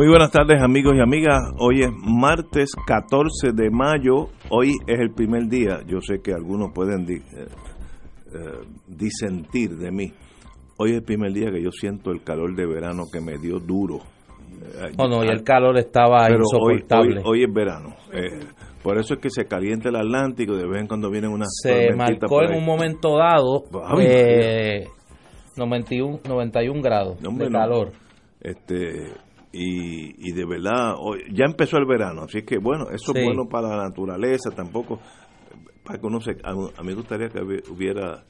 Muy buenas tardes amigos y amigas. Hoy es martes 14 de mayo. Hoy es el primer día. Yo sé que algunos pueden di- eh, eh, disentir de mí. Hoy es el primer día que yo siento el calor de verano que me dio duro. Eh, Oh, no, y el calor estaba pero hoy, insoportable. hoy, hoy es verano. Eh, por eso es que se calienta el Atlántico. De vez en cuando vienen unas Se marcó en un momento dado Ay, eh, 91, 91 grados No, hombre, de no. calor. Este, y, y de verdad, hoy- ya empezó el verano, así que bueno, eso Sí. es bueno para la naturaleza, tampoco, para que uno se, a, a mí me gustaría que hubi- hubiera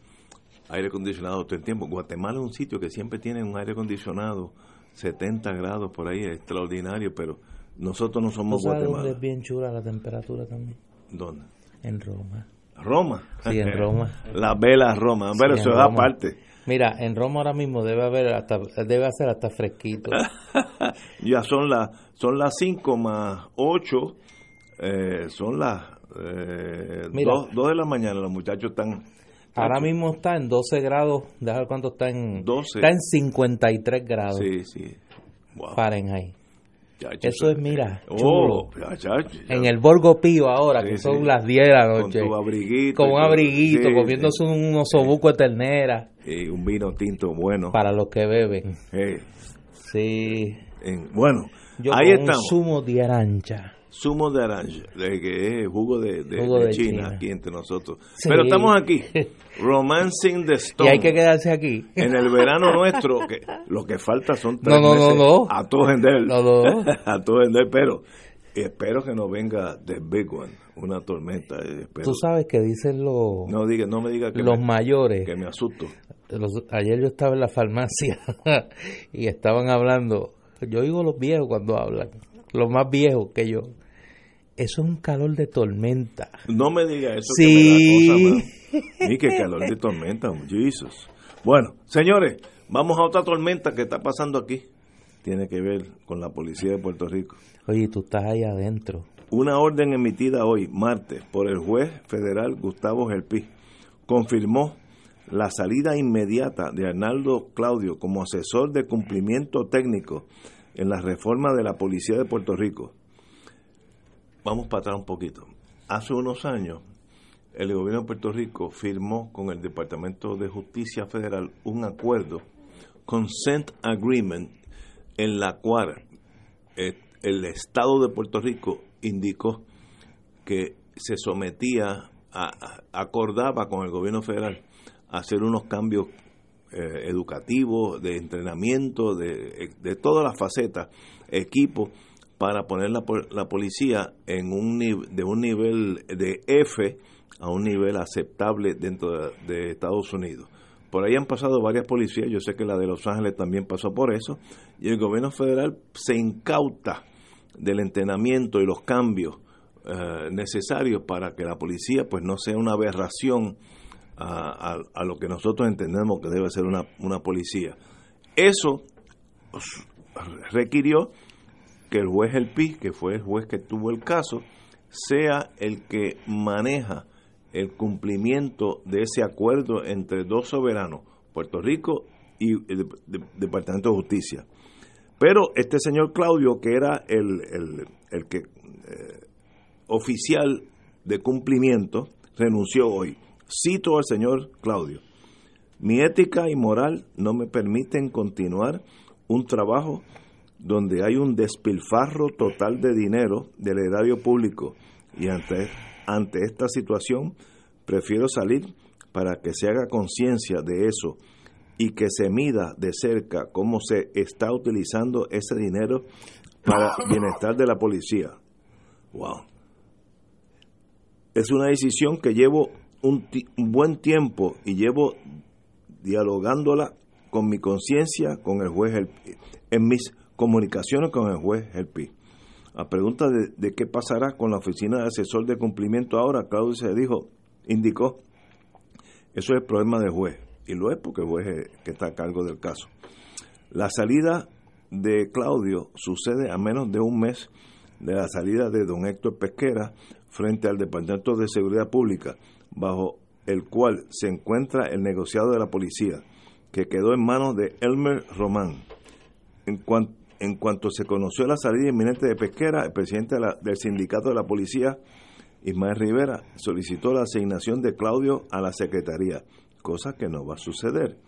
aire acondicionado todo el tiempo. Guatemala es un sitio que siempre tiene un aire acondicionado, 70 grados por ahí, es extraordinario, pero nosotros no ¿Tú somos sabes dónde Guatemala. es bien chula la temperatura también? ¿Dónde? En Roma. Roma. Sí, en Roma. La vela Roma, Sí, eso es aparte. Mira, en Roma ahora mismo debe haber hasta debe hacer hasta fresquito. ya son las son las 5 más 8, son las 2 Mira. de la mañana, los muchachos están... Ahora mismo está en 12 grados, déjame ver cuánto está en 12. está en 53 grados Sí, sí. Wow. Fahrenheit. Eso es, mira, Oh, ya, ya. En el Borgo Pío ahora, Sí, que son sí. las 10 de la noche. abriguito. Con un abriguito, Sí, comiéndose un osobuco de ternera. Y un vino tinto bueno. para los que beben. Sí. en- bueno, Yo ahí con estamos. un zumo de arancha. Zumo de naranja, de que es jugo de, de- Jugo de de China, China. aquí entre nosotros. Sí. Pero estamos aquí, Romancing the Y Stone. hay que quedarse aquí. en el verano nuestro, que lo que falta son tres No, no, no, meses no. a todo vender, a todo vender, pero espero que no venga the big one, una tormenta. eh, espero. Tú sabes que dicen los, no diga, no me diga que, los me, mayores. que me asusto. los- ayer yo estaba en la farmacia y estaban hablando. Yo oigo los viejos cuando hablan. Los más viejos que yo. Eso es un calor de tormenta. No me diga eso Sí. que me da cosa más. Y qué calor de tormenta, Jesus. Bueno, señores, vamos a otra tormenta que está pasando aquí. Tiene que ver con la policía de Puerto Rico. Oye, tú estás ahí adentro. Una orden emitida hoy, martes, por el juez federal Gustavo Gelpi, confirmó la salida inmediata de Arnaldo Claudio como asesor de cumplimiento técnico en la reforma de la Policía de Puerto Rico. Vamos para atrás un poquito. Hace unos años, el gobierno de Puerto Rico firmó con el Departamento de Justicia Federal un acuerdo, Consent Agreement, en la cual eh, el Estado de Puerto Rico indicó que se sometía, a, acordaba con el gobierno federal hacer unos cambios eh, educativos, de entrenamiento, de, de todas las facetas, equipos, para poner la, la policía en un de un nivel de F a un nivel aceptable dentro de, Estados Unidos. Por ahí han pasado varias policías, yo sé que la de Los Ángeles también pasó por eso, y el gobierno federal se incauta del entrenamiento y los cambios eh, necesarios para que la policía pues no sea una aberración a, a- lo que nosotros entendemos que debe ser una, una policía. Eso requirió que el juez El Pi, que fue el juez que tuvo el caso, sea el que maneja el cumplimiento de ese acuerdo entre dos soberanos, Puerto Rico y el Dep- Dep- Departamento de Justicia. Pero este señor Claudio, que era el, el- el que eh, oficial de cumplimiento, renunció hoy. Cito al señor Claudio. Mi ética y moral no me permiten continuar un trabajo donde hay un despilfarro total de dinero del erario público y ante, ante esta situación prefiero salir para que se haga conciencia de eso y que se mida de cerca cómo se está utilizando ese dinero para bienestar de la policía. Wow. Es una decisión que llevo un, buen tiempo y llevo dialogándola con mi conciencia con el juez El- en mis comunicaciones con el juez El Pi. A pregunta de, qué pasará con la oficina de asesor de cumplimiento ahora, Claudio se dijo, indicó, eso es el problema del juez, y lo es porque el juez es que está a cargo del caso. La salida de Claudio sucede a menos de un mes de la salida de don Héctor Pesquera frente al Departamento de Seguridad Pública, bajo el cual se encuentra el negociado de la policía, que quedó en manos de Elmer Román. En, cuanto se conoció la salida inminente de Pesquera, el presidente del sindicato de la policía, Ismael Rivera, solicitó la asignación de Claudio a la secretaría, cosa que no va a suceder.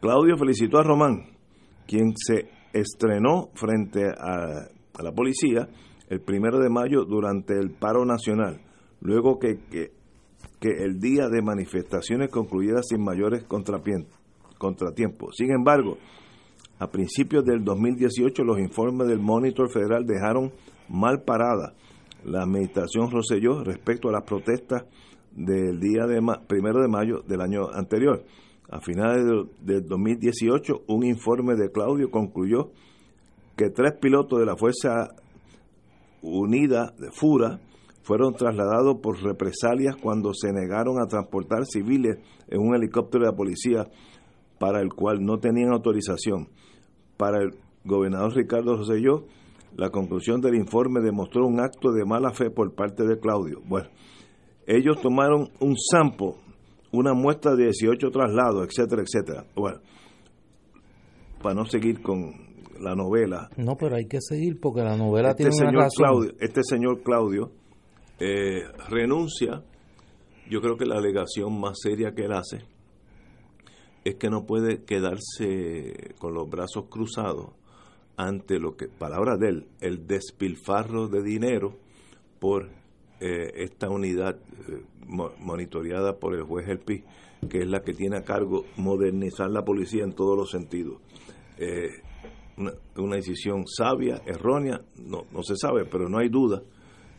Claudio felicitó a Román, quien se estrenó frente a, la policía el primero de mayo durante el paro nacional, luego que, que, que el día de manifestaciones concluyera sin mayores contratiempos. Sin embargo, a principios del 2018 los informes del Monitor Federal dejaron mal parada la administración Roselló respecto a las protestas del día de primero de mayo del año anterior. A finales del 2018, un informe de Claudio concluyó que tres pilotos de la Fuerza Unida de FURA fueron trasladados por represalias cuando se negaron a transportar civiles en un helicóptero de la policía para el cual no tenían autorización. Para el gobernador Ricardo Rosselló, la conclusión del informe demostró un acto de mala fe por parte de Claudio. Bueno, ellos tomaron un sampo, una muestra de 18 traslados, etcétera, etcétera. Bueno, para no seguir con la novela. No, pero hay que seguir porque la novela este tiene señor una razón. Claudio, este señor Claudio eh, renuncia. Yo creo que la alegación más seria que él hace es que no puede quedarse con los brazos cruzados ante lo que, palabra de él, el despilfarro de dinero por eh, esta unidad eh, monitoreada por el juez El Pi, que es la que tiene a cargo modernizar la policía en todos los sentidos. Eh, una, decisión sabia, errónea, no, no se sabe, pero no hay duda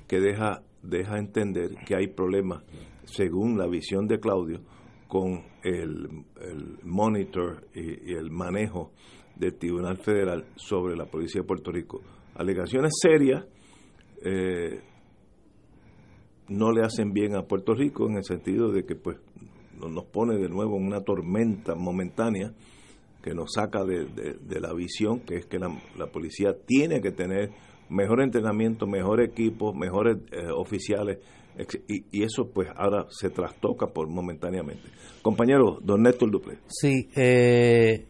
que deja, deja entender que hay problemas, según la visión de Claudio, con el, monitor y el manejo del Tribunal Federal sobre la Policía de Puerto Rico. Alegaciones serias eh, no le hacen bien a Puerto Rico en el sentido de que pues nos pone de nuevo en una tormenta momentánea que nos saca de, la visión que es que la, policía tiene que tener mejor entrenamiento, mejor equipo, mejores eh, oficiales y, eso pues ahora se trastoca por momentáneamente. Compañero, don Néstor Duple. Sí, eh,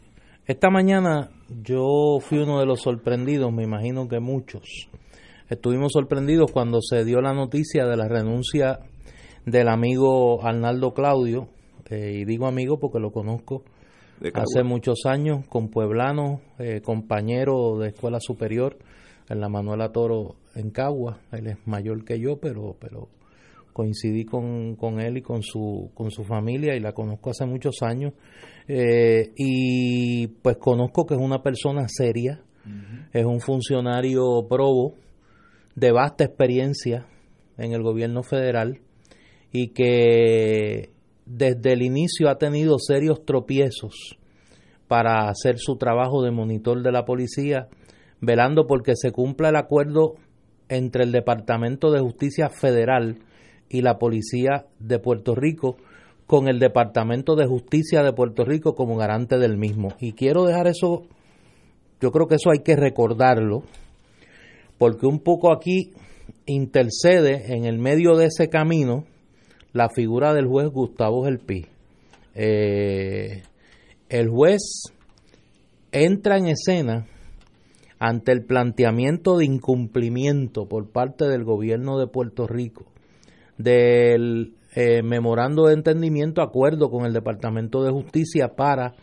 esta mañana yo fui uno de los sorprendidos, me imagino que muchos. Estuvimos sorprendidos cuando se dio la noticia de la renuncia del amigo Arnaldo Claudio, eh, y digo amigo porque lo conozco hace muchos años, con Pueblano, eh, compañero de escuela superior en la Manuela Toro en Cagua. Él es mayor que yo, pero, pero coincidí con, con él y con su, con su familia y la conozco hace muchos años. Eh, y pues conozco que es una persona seria, es un funcionario probo, de vasta experiencia en el gobierno federal y que desde el inicio ha tenido serios tropiezos para hacer su trabajo de monitor de la policía, velando porque se cumpla el acuerdo entre el Departamento de Justicia Federal y la Policía de Puerto Rico con el Departamento de Justicia de Puerto Rico como garante del mismo. Y quiero dejar eso, yo creo que eso hay que recordarlo, porque un poco aquí intercede en el medio de ese camino la figura del juez Gustavo Gelpi. Eh, el juez entra en escena ante el planteamiento de incumplimiento por parte del gobierno de Puerto Rico del eh, memorando de entendimiento, acuerdo con el Departamento de Justicia para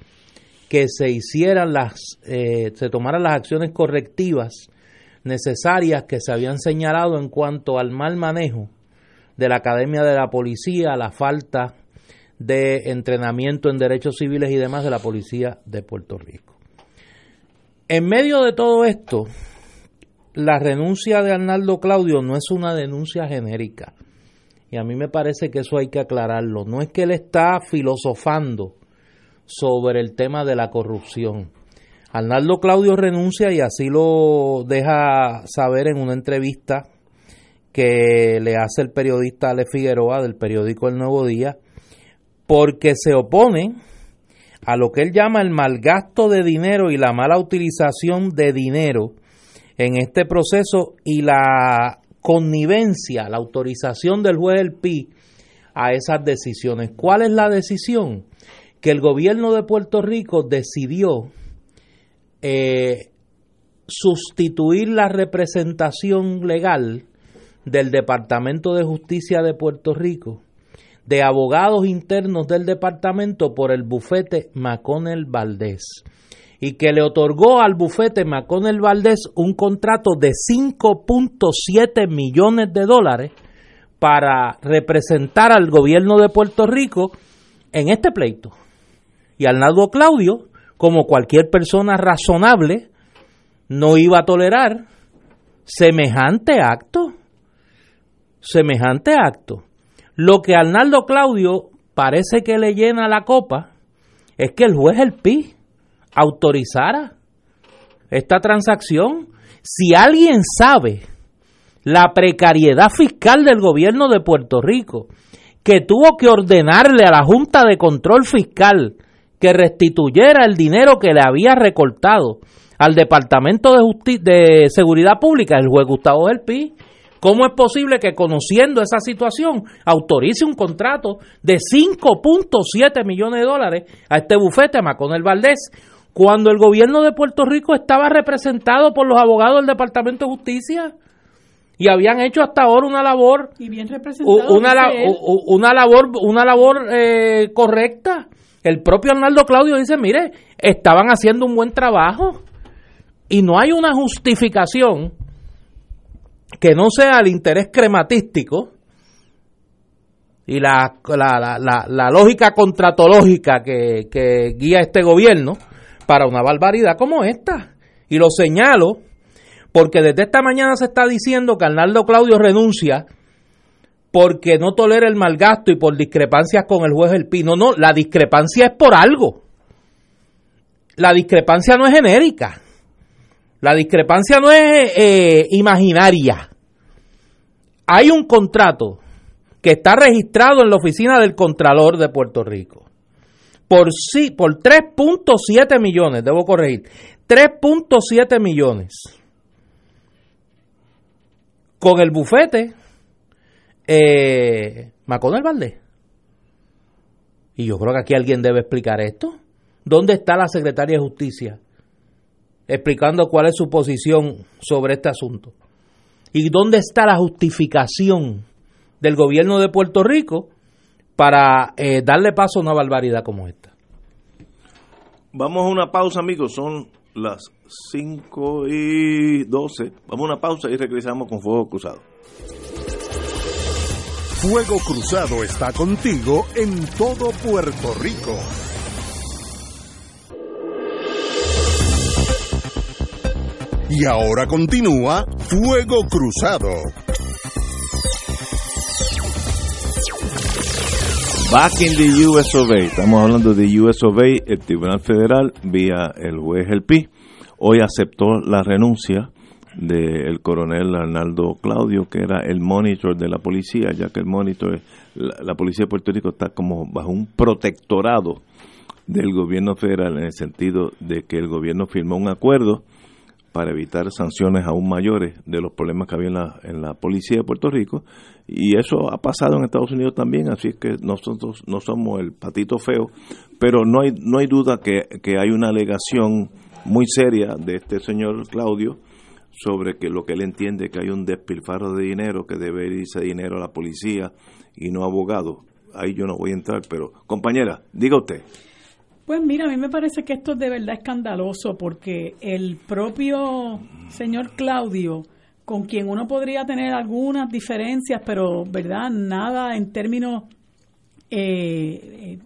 que se hicieran las, eh, se tomaran las acciones correctivas necesarias que se habían señalado en cuanto al mal manejo de la Academia de la Policía, la falta de entrenamiento en derechos civiles y demás de la Policía de Puerto Rico. En medio de todo esto, la renuncia de Arnaldo Claudio no es una denuncia genérica. Y a mí me parece que eso hay que aclararlo. No es que él está filosofando sobre el tema de la corrupción. Arnaldo Claudio renuncia y así lo deja saber en una entrevista que le hace el periodista Ale Figueroa del periódico El Nuevo Día, porque se opone a lo que él llama el malgasto de dinero y la mala utilización de dinero en este proceso y la connivencia, la autorización del juez del PI a esas decisiones. ¿Cuál es la decisión? Que el gobierno de Puerto Rico decidió eh, sustituir la representación legal del Departamento de Justicia de Puerto Rico, de abogados internos del departamento por el bufete Maconel Valdés y que le otorgó al bufete Maconel Valdés un contrato de 5.7 millones de dólares para representar al gobierno de Puerto Rico en este pleito. Y Arnaldo Claudio como cualquier persona razonable, no iba a tolerar semejante acto. Semejante acto. Lo que Arnaldo Claudio parece que le llena la copa es que el juez El Pi autorizara esta transacción. Si alguien sabe la precariedad fiscal del gobierno de Puerto Rico, que tuvo que ordenarle a la Junta de Control Fiscal que restituyera el dinero que le había recortado al Departamento de, de Seguridad Pública, el juez Gustavo del Pi. ¿Cómo es posible que conociendo esa situación autorice un contrato de 5.7 millones de dólares a este bufete, Maconel Valdés, cuando el gobierno de Puerto Rico estaba representado por los abogados del Departamento de Justicia? y habían hecho hasta ahora una labor y bien una, una labor una labor eh, correcta el propio Arnaldo Claudio dice, mire, estaban haciendo un buen trabajo y no hay una justificación que no sea el interés crematístico y la, la, lógica contratológica que, que guía este gobierno para una barbaridad como esta. Y lo señalo porque desde esta mañana se está diciendo que Arnaldo Claudio renuncia porque no tolera el mal gasto y por discrepancias con el juez del Pino. No, la discrepancia es por algo. La discrepancia no es genérica. La discrepancia no es eh, imaginaria. Hay un contrato que está registrado en la oficina del Contralor de Puerto Rico. Por sí, por 3.7 millones, debo corregir. 3.7 millones. Con el bufete eh, Valdés. Y yo creo que aquí alguien debe explicar esto. ¿Dónde está la secretaria de Justicia? Explicando cuál es su posición sobre este asunto. ¿Y dónde está la justificación del gobierno de Puerto Rico para eh, darle paso a una barbaridad como esta? Vamos a una pausa, amigos. Son las 5 y 12. Vamos a una pausa y regresamos con Fuego Cruzado. Fuego Cruzado está contigo en todo Puerto Rico. Y ahora continúa Fuego Cruzado. Back in the US Estamos hablando de US el Tribunal Federal, vía el juez. Hoy aceptó la renuncia del coronel Arnaldo Claudio, que era el monitor de la policía, ya que el monitor, la, la, policía de Puerto Rico está como bajo un protectorado del gobierno federal en el sentido de que el gobierno firmó un acuerdo para evitar sanciones aún mayores de los problemas que había en la, policía de Puerto Rico y eso ha pasado en Estados Unidos también, así es que nosotros no somos el patito feo, pero no hay, no hay duda que, que hay una alegación muy seria de este señor Claudio sobre que lo que él entiende que hay un despilfarro de dinero que debe irse dinero a la policía y no a abogados. Ahí yo no voy a entrar, pero compañera, diga usted. Pues mira, a mí me parece que esto es de verdad escandaloso porque el propio señor Claudio, con quien uno podría tener algunas diferencias, pero verdad, nada en términos eh,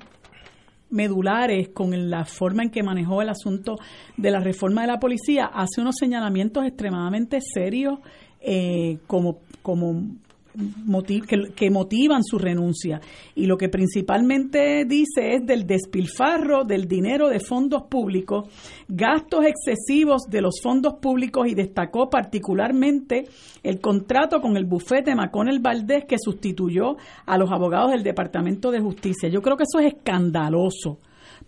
medulares con la forma en que manejó el asunto de la reforma de la policía, hace unos señalamientos extremadamente serios eh, como, como que, motivan su renuncia. Y lo que principalmente dice es del despilfarro del dinero de fondos públicos, gastos excesivos de los fondos públicos y destacó particularmente el contrato con el bufete Maconel Valdés que sustituyó a los abogados del Departamento de Justicia. Yo creo que eso es escandaloso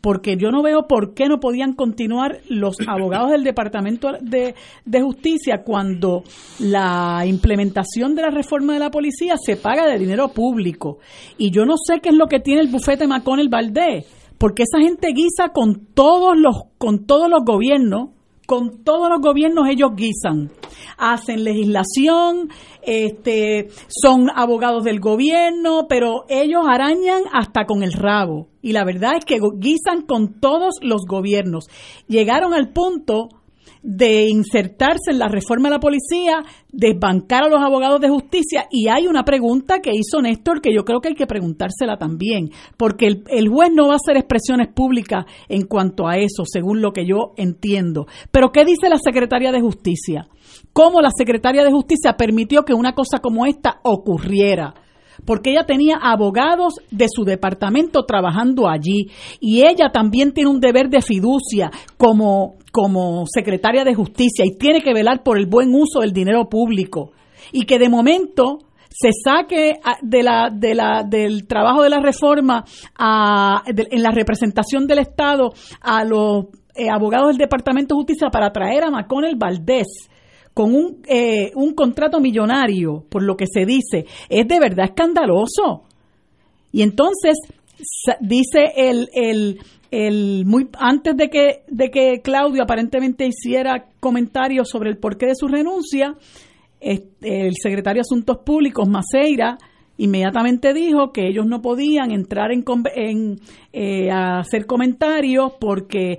porque yo no veo por qué no podían continuar los abogados del Departamento de, Justicia cuando la implementación de la reforma de la policía se paga de dinero público. Y yo no sé qué es lo que tiene el bufete el Valdés, porque esa gente guisa con todos los, con todos los gobiernos con todos los gobiernos ellos guisan, hacen legislación, este, son abogados del gobierno, pero ellos arañan hasta con el rabo. Y la verdad es que guisan con todos los gobiernos. Llegaron al punto de insertarse en la reforma de la policía, desbancar a los abogados de justicia. Y hay una pregunta que hizo Néstor que yo creo que hay que preguntársela también, porque el, el, juez no va a hacer expresiones públicas en cuanto a eso, según lo que yo entiendo. Pero ¿qué dice la secretaria de justicia? ¿Cómo la secretaria de justicia permitió que una cosa como esta ocurriera? porque ella tenía abogados de su departamento trabajando allí. Y ella también tiene un deber de fiducia como, como secretaria de justicia. Y tiene que velar por el buen uso del dinero público. Y que de momento se saque de la, de la, del trabajo de la reforma a, en la representación del Estado a los eh, abogados del Departamento de Justicia para traer a el Valdés con un, eh, un contrato millonario, por lo que se dice, es de verdad escandaloso. Y entonces dice el, el, el muy antes de que de que Claudio aparentemente hiciera comentarios sobre el porqué de su renuncia, el secretario de Asuntos Públicos Maceira inmediatamente dijo que ellos no podían entrar en, eh, a hacer comentarios porque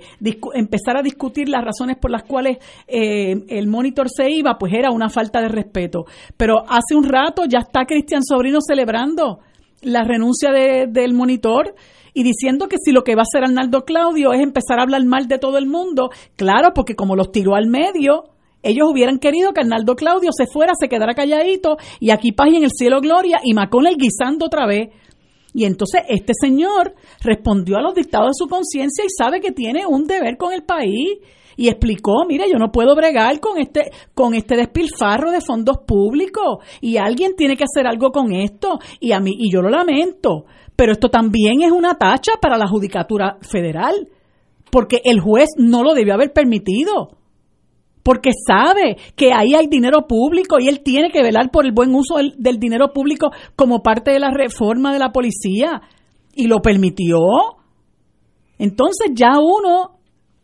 empezar a discutir las razones por las cuales eh, el monitor se iba, pues era una falta de respeto. Pero hace un rato ya está Cristian Sobrino celebrando la renuncia de, del monitor y diciendo que si lo que va a hacer Arnaldo Claudio es empezar a hablar mal de todo el mundo, claro, porque como los tiró al medio, ellos hubieran querido que Arnaldo Claudio se fuera, se quedara calladito y aquí paz y en el cielo gloria y el guisando otra vez. Y entonces este señor respondió a los dictados de su conciencia y sabe que tiene un deber con el país y explicó, mire, yo no puedo bregar con este con este despilfarro de fondos públicos y alguien tiene que hacer algo con esto y a mí y yo lo lamento, pero esto también es una tacha para la judicatura federal, porque el juez no lo debió haber permitido porque sabe que ahí hay dinero público y él tiene que velar por el buen uso del, dinero público como parte de la reforma de la policía y lo permitió. Entonces ya uno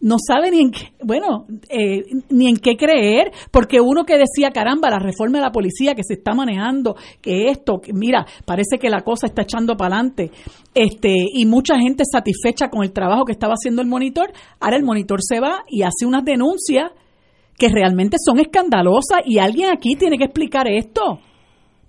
no sabe ni en qué, bueno, eh, ni en qué creer, porque uno que decía, caramba, la reforma de la policía que se está manejando, que esto, mira, parece que la cosa está echando para adelante, este, y mucha gente satisfecha con el trabajo que estaba haciendo el monitor, ahora el monitor se va y hace unas denuncias que realmente son escandalosas y alguien aquí tiene que explicar esto.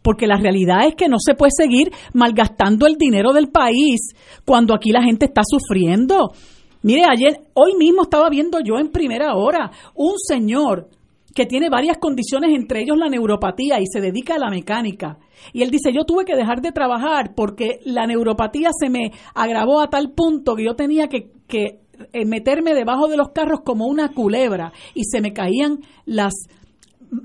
Porque la realidad es que no se puede seguir malgastando el dinero del país cuando aquí la gente está sufriendo. Mire, ayer, hoy mismo estaba viendo yo en primera hora un señor que tiene varias condiciones, entre ellos la neuropatía, y se dedica a la mecánica. Y él dice, yo tuve que dejar de trabajar porque la neuropatía se me agravó a tal punto que yo tenía que, que meterme debajo de los carros como una culebra y se me caían las,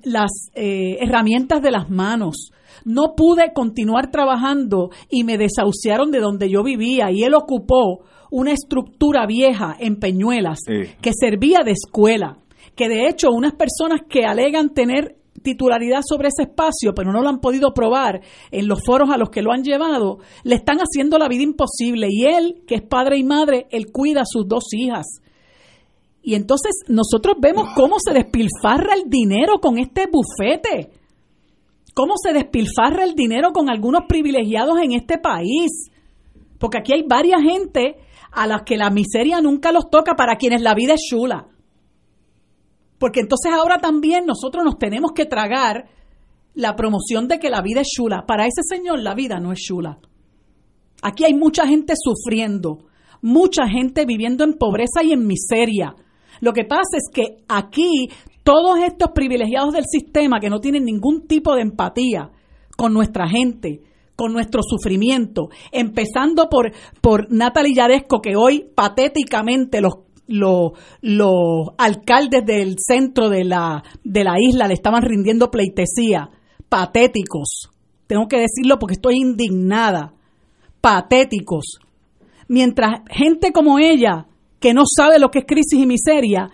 las eh, herramientas de las manos. No pude continuar trabajando y me desahuciaron de donde yo vivía y él ocupó una estructura vieja en Peñuelas que servía de escuela, que de hecho unas personas que alegan tener titularidad sobre ese espacio, pero no lo han podido probar en los foros a los que lo han llevado, le están haciendo la vida imposible. Y él, que es padre y madre, él cuida a sus dos hijas. Y entonces nosotros vemos cómo se despilfarra el dinero con este bufete, cómo se despilfarra el dinero con algunos privilegiados en este país. Porque aquí hay varias gente a las que la miseria nunca los toca, para quienes la vida es chula. Porque entonces ahora también nosotros nos tenemos que tragar la promoción de que la vida es chula. Para ese señor la vida no es chula. Aquí hay mucha gente sufriendo, mucha gente viviendo en pobreza y en miseria. Lo que pasa es que aquí todos estos privilegiados del sistema que no tienen ningún tipo de empatía con nuestra gente, con nuestro sufrimiento, empezando por, por Natalie Yaresco, que hoy patéticamente los, los, los alcaldes del centro de la, de la isla le estaban rindiendo pleitesía. Patéticos. Tengo que decirlo porque estoy indignada. Patéticos. Mientras gente como ella, que no sabe lo que es crisis y miseria,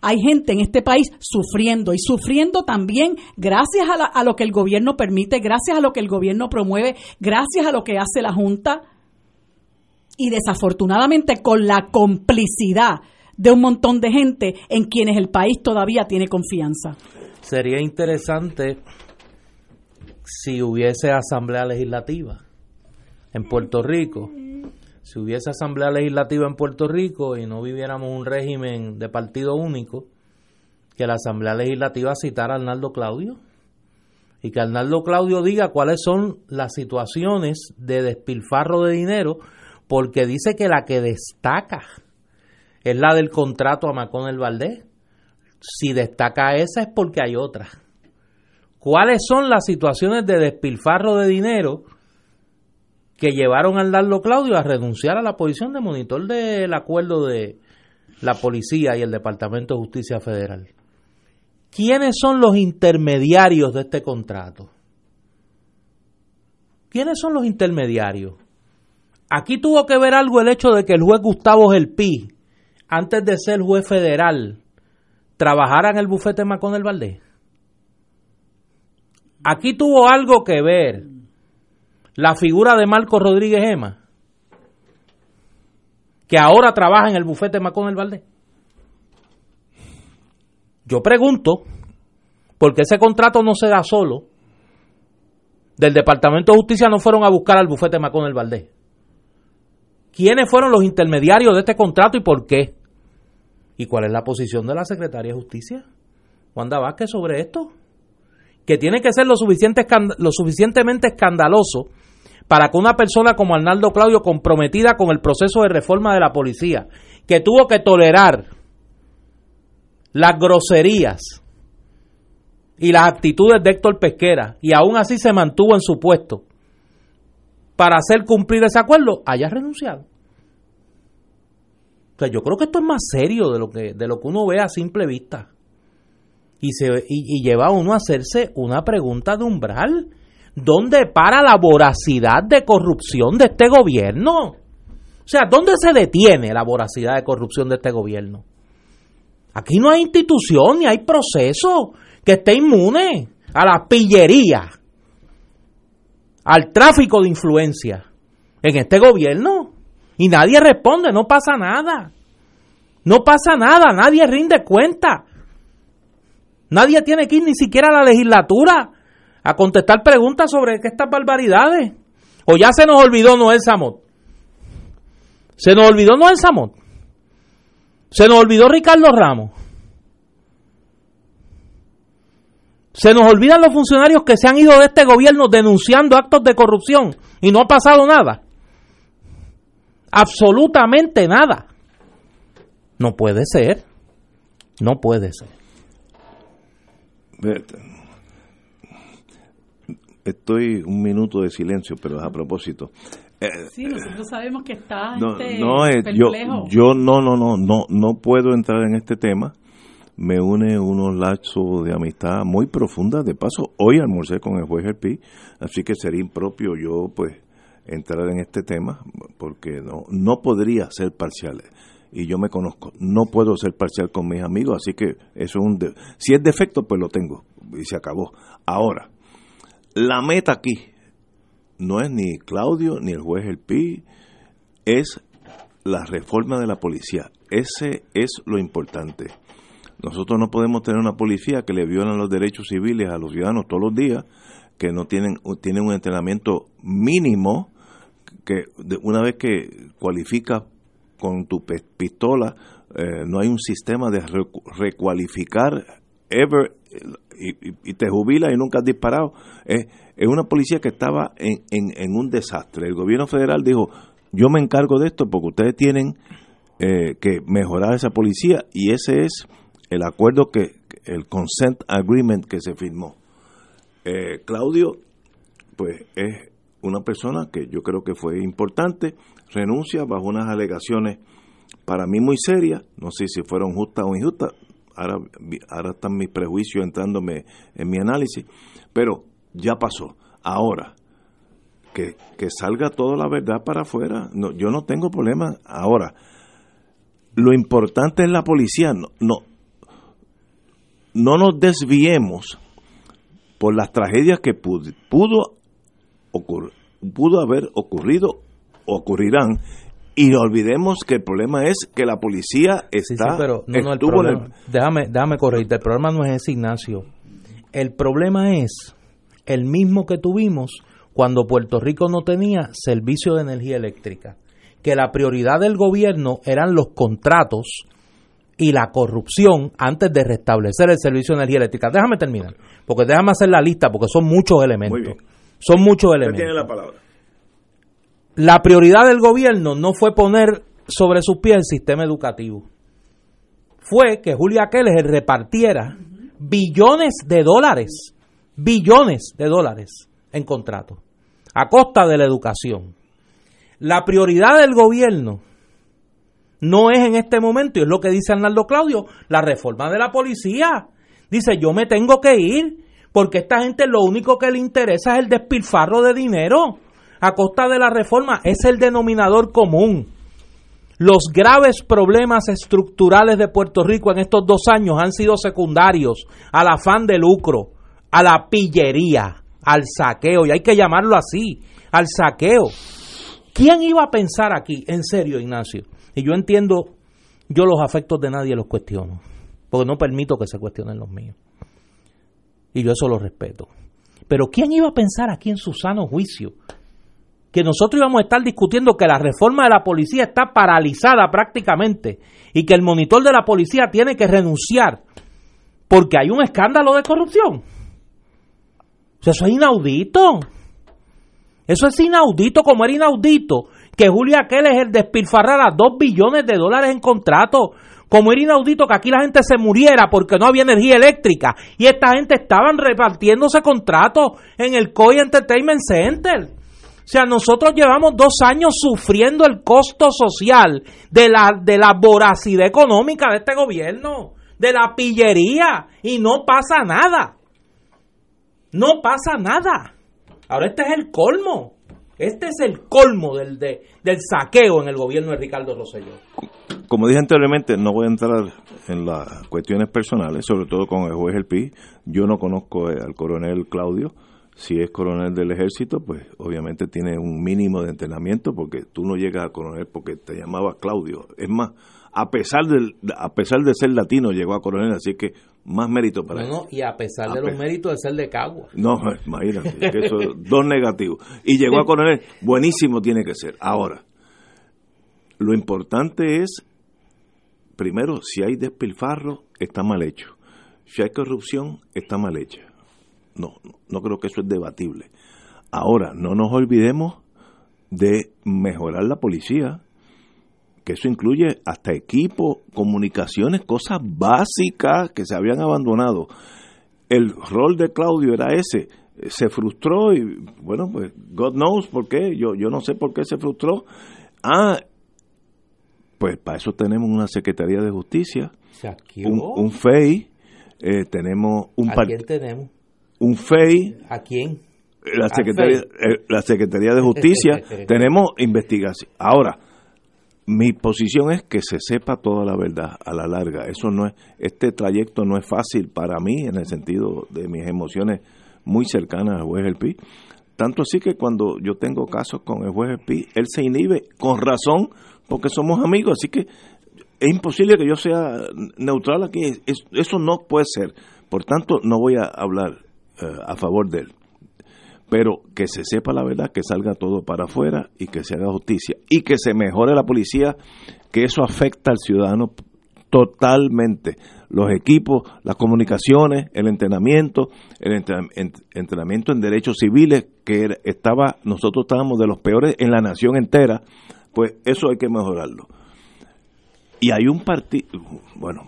hay gente en este país sufriendo y sufriendo también gracias a, lo que el gobierno permite, gracias a lo que el gobierno promueve, gracias a lo que hace la Junta y desafortunadamente con la complicidad de un montón de gente en quienes el país todavía tiene confianza. Sería interesante si hubiese asamblea legislativa en Puerto Rico si hubiese asamblea legislativa en Puerto Rico y no viviéramos un régimen de partido único, que la asamblea legislativa citara a Arnaldo Claudio y que Arnaldo Claudio diga cuáles son las situaciones de despilfarro de dinero, porque dice que la que destaca es la del contrato a Macón el Valdés. Si destaca esa es porque hay otra. ¿Cuáles son las situaciones de despilfarro de dinero que llevaron al Darlo Claudio a renunciar a la posición de monitor del acuerdo de la policía y el Departamento de Justicia Federal. ¿Quiénes son los intermediarios de este contrato? ¿Quiénes son los intermediarios? Aquí tuvo que ver algo el hecho de que el juez Gustavo Gelpi, antes de ser juez federal, trabajara en el bufete Macón del Valdés. Aquí tuvo algo que ver la figura de Marco Rodríguez Ema, que ahora trabaja en el bufete Macón el Valdés. Yo pregunto, porque ese contrato no se da solo, del Departamento de Justicia no fueron a buscar al bufete Macón el Valdés. ¿Quiénes fueron los intermediarios de este contrato y por qué? ¿Y cuál es la posición de la Secretaría de Justicia? Wanda Vázquez sobre esto. Que tiene que ser lo, lo suficientemente escandaloso para que una persona como Arnaldo Claudio, comprometida con el proceso de reforma de la policía, que tuvo que tolerar las groserías y las actitudes de Héctor Pesquera, y aún así se mantuvo en su puesto para hacer cumplir ese acuerdo, haya renunciado. O sea, yo creo que esto es más serio de lo que, de lo que uno ve a simple vista. Y, se, y, y lleva a uno a hacerse una pregunta de umbral ¿Dónde para la voracidad de corrupción de este gobierno? O sea, ¿dónde se detiene la voracidad de corrupción de este gobierno? Aquí no hay institución ni hay proceso que esté inmune a la pillería, al tráfico de influencia en este gobierno. Y nadie responde, no pasa nada. No pasa nada, nadie rinde cuenta. Nadie tiene que ir ni siquiera a la legislatura a contestar preguntas sobre estas barbaridades. O ya se nos olvidó Noel Samot. Se nos olvidó Noel Samot. Se nos olvidó Ricardo Ramos. Se nos olvidan los funcionarios que se han ido de este gobierno denunciando actos de corrupción y no ha pasado nada. Absolutamente nada. No puede ser. No puede ser estoy un minuto de silencio, pero es a propósito. Eh, sí, nosotros sabemos que está no, este no yo, yo no, no, no, no, no puedo entrar en este tema. Me une unos lazos de amistad muy profundas. De paso, hoy almorcé con el juez Pi, así que sería impropio yo, pues, entrar en este tema, porque no, no podría ser parcial. Y yo me conozco, no puedo ser parcial con mis amigos, así que eso es un... si es defecto, pues lo tengo, y se acabó. Ahora, la meta aquí no es ni Claudio ni el juez El Pi, es la reforma de la policía. Ese es lo importante. Nosotros no podemos tener una policía que le violan los derechos civiles a los ciudadanos todos los días, que no tienen, tienen un entrenamiento mínimo, que una vez que cualificas con tu pistola, eh, no hay un sistema de recualificar ever y, te jubila y nunca has disparado. Es, una policía que estaba en, en, un desastre. El gobierno federal dijo, yo me encargo de esto porque ustedes tienen eh, que mejorar esa policía y ese es el acuerdo que, el consent agreement que se firmó. Eh, Claudio pues es una persona que yo creo que fue importante, renuncia bajo unas alegaciones para mí muy serias, no sé si fueron justas o injustas, ahora, ahora están mis prejuicios entrándome en mi análisis, pero ya pasó. Ahora, que, que salga toda la verdad para afuera, no, yo no tengo problema. Ahora, lo importante es la policía, no, no, no nos desviemos por las tragedias que pudo, pudo, pudo haber ocurrido o ocurrirán y olvidemos que el problema es que la policía está pero no, el déjame déjame corregirte el problema no es ese Ignacio el problema es el mismo que tuvimos cuando Puerto Rico no tenía servicio de energía eléctrica que la prioridad del gobierno eran los contratos y la corrupción antes de restablecer el servicio de energía eléctrica. Déjame terminar, porque déjame hacer la lista, porque son muchos elementos. Son muchos elementos. tiene la palabra. La prioridad del gobierno no fue poner sobre sus pies el sistema educativo. Fue que Julia Keller repartiera billones de dólares, billones de dólares en contratos, a costa de la educación. La prioridad del gobierno no es en este momento, y es lo que dice Arnaldo Claudio, la reforma de la policía. Dice, yo me tengo que ir, porque esta gente lo único que le interesa es el despilfarro de dinero a costa de la reforma. Es el denominador común. Los graves problemas estructurales de Puerto Rico en estos dos años han sido secundarios al afán de lucro, a la pillería, al saqueo, y hay que llamarlo así, al saqueo. ¿Quién iba a pensar aquí, en serio, Ignacio? Y yo entiendo, yo los afectos de nadie los cuestiono, porque no permito que se cuestionen los míos. Y yo eso lo respeto. Pero ¿quién iba a pensar aquí en su sano juicio que nosotros íbamos a estar discutiendo que la reforma de la policía está paralizada prácticamente y que el monitor de la policía tiene que renunciar porque hay un escándalo de corrupción? O sea, eso es inaudito. Eso es inaudito como era inaudito que Julia Keller despilfarrara dos billones de dólares en contratos. Como era inaudito que aquí la gente se muriera porque no había energía eléctrica y esta gente estaban repartiéndose contratos en el COI Entertainment Center. O sea, nosotros llevamos dos años sufriendo el costo social de la, de la voracidad económica de este gobierno, de la pillería, y no pasa nada. No pasa nada. Ahora este es el colmo. Este es el colmo del, del saqueo en el gobierno de Ricardo Rosselló. Como dije anteriormente, no voy a entrar en las cuestiones personales, sobre todo con el juez El Pi. Yo no conozco al coronel Claudio. Si es coronel del ejército, pues obviamente tiene un mínimo de entrenamiento porque tú no llegas a coronel porque te llamaba Claudio. Es más, a pesar de, a pesar de ser latino, llegó a coronel, así que más mérito para él. No, y a pesar de los méritos de ser de Cagua. No, imagínate, que eso dos negativos. Y llegó a coronel, buenísimo tiene que ser. Ahora, lo importante es, primero, si hay despilfarro, está mal hecho. Si hay corrupción, está mal hecha. No, no creo que eso es debatible. Ahora, no nos olvidemos de mejorar la policía que eso incluye hasta equipo, comunicaciones, cosas básicas que se habían abandonado. El rol de Claudio era ese, se frustró y bueno, pues God knows por qué, yo, yo no sé por qué se frustró. Ah, pues para eso tenemos una Secretaría de Justicia, un, un, FEI, eh, tenemos un... ¿A quién tenemos? Un FEI. ¿A quién? La Secretaría, eh, la Secretaría de Justicia, tenemos investigación. Ahora, mi posición es que se sepa toda la verdad a la larga. Eso no es, este trayecto no es fácil para mí en el sentido de mis emociones muy cercanas al juez El Pi. Tanto así que cuando yo tengo casos con el juez El Pi, él se inhibe con razón porque somos amigos. Así que es imposible que yo sea neutral aquí. eso no puede ser. Por tanto, no voy a hablar eh, a favor de él pero que se sepa la verdad, que salga todo para afuera y que se haga justicia y que se mejore la policía, que eso afecta al ciudadano totalmente. Los equipos, las comunicaciones, el entrenamiento, el entrenamiento en derechos civiles, que estaba, nosotros estábamos de los peores en la nación entera, pues eso hay que mejorarlo. Y hay un partido, bueno,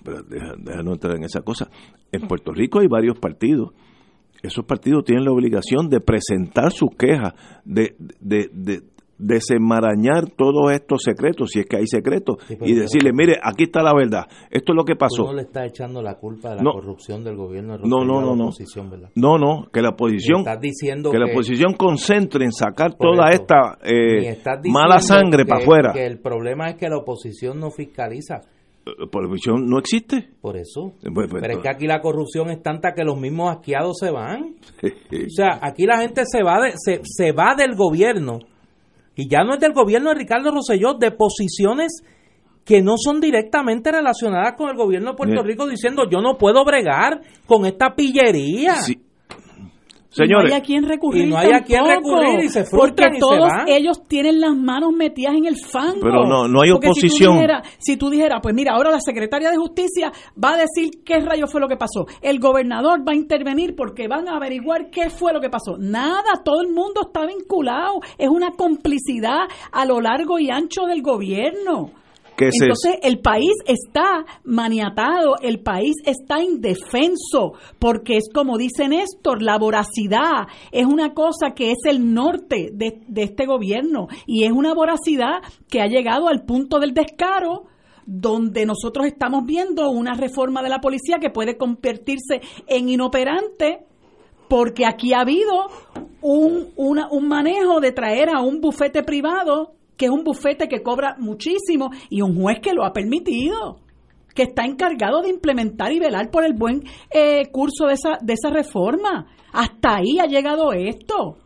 no entrar en esa cosa, en Puerto Rico hay varios partidos esos partidos tienen la obligación de presentar sus quejas, de, de, de desenmarañar todos estos secretos, si es que hay secretos, y decirle, mire, aquí está la verdad, esto es lo que pasó. no le está echando la culpa de la corrupción del gobierno de no, no, no, no. No, no, que la oposición, diciendo que, la oposición concentre en sacar toda esta eh, mala sangre para afuera. Que el problema es que la oposición no fiscaliza. La eh, oposición no existe. Por eso. Pues, pues, Pero es que aquí la corrupción es tanta que los mismos asqueados se van. o sea, aquí la gente se va, de, se, se va del gobierno y ya no es del gobierno de Ricardo Rosselló, de posiciones que no son directamente relacionadas con el gobierno de Puerto Rico diciendo yo no puedo bregar con esta pillería. Señores, no hay a quien recurrir. Y no hay a quien recurrir y se Porque todos ellos tienen las manos metidas en el fango. Pero no, no hay oposición. Si tú, dijeras, pues mira, ahora la secretaria de Justicia va a decir qué rayo fue lo que pasó. El gobernador va a intervenir porque van a averiguar qué fue lo que pasó. Nada, todo el mundo está vinculado. Es una complicidad a lo largo y ancho del gobierno. Entonces el país está maniatado, el país está indefenso, porque es como dice Néstor, la voracidad es una cosa que es el norte de, de este gobierno y es una voracidad que ha llegado al punto del descaro donde nosotros estamos viendo una reforma de la policía que puede convertirse en inoperante porque aquí ha habido un, un manejo de traer a un bufete privado que es un bufete que cobra muchísimo y un juez que lo ha permitido, que está encargado de implementar y velar por el buen eh, curso de esa, de esa reforma. Hasta ahí ha llegado esto.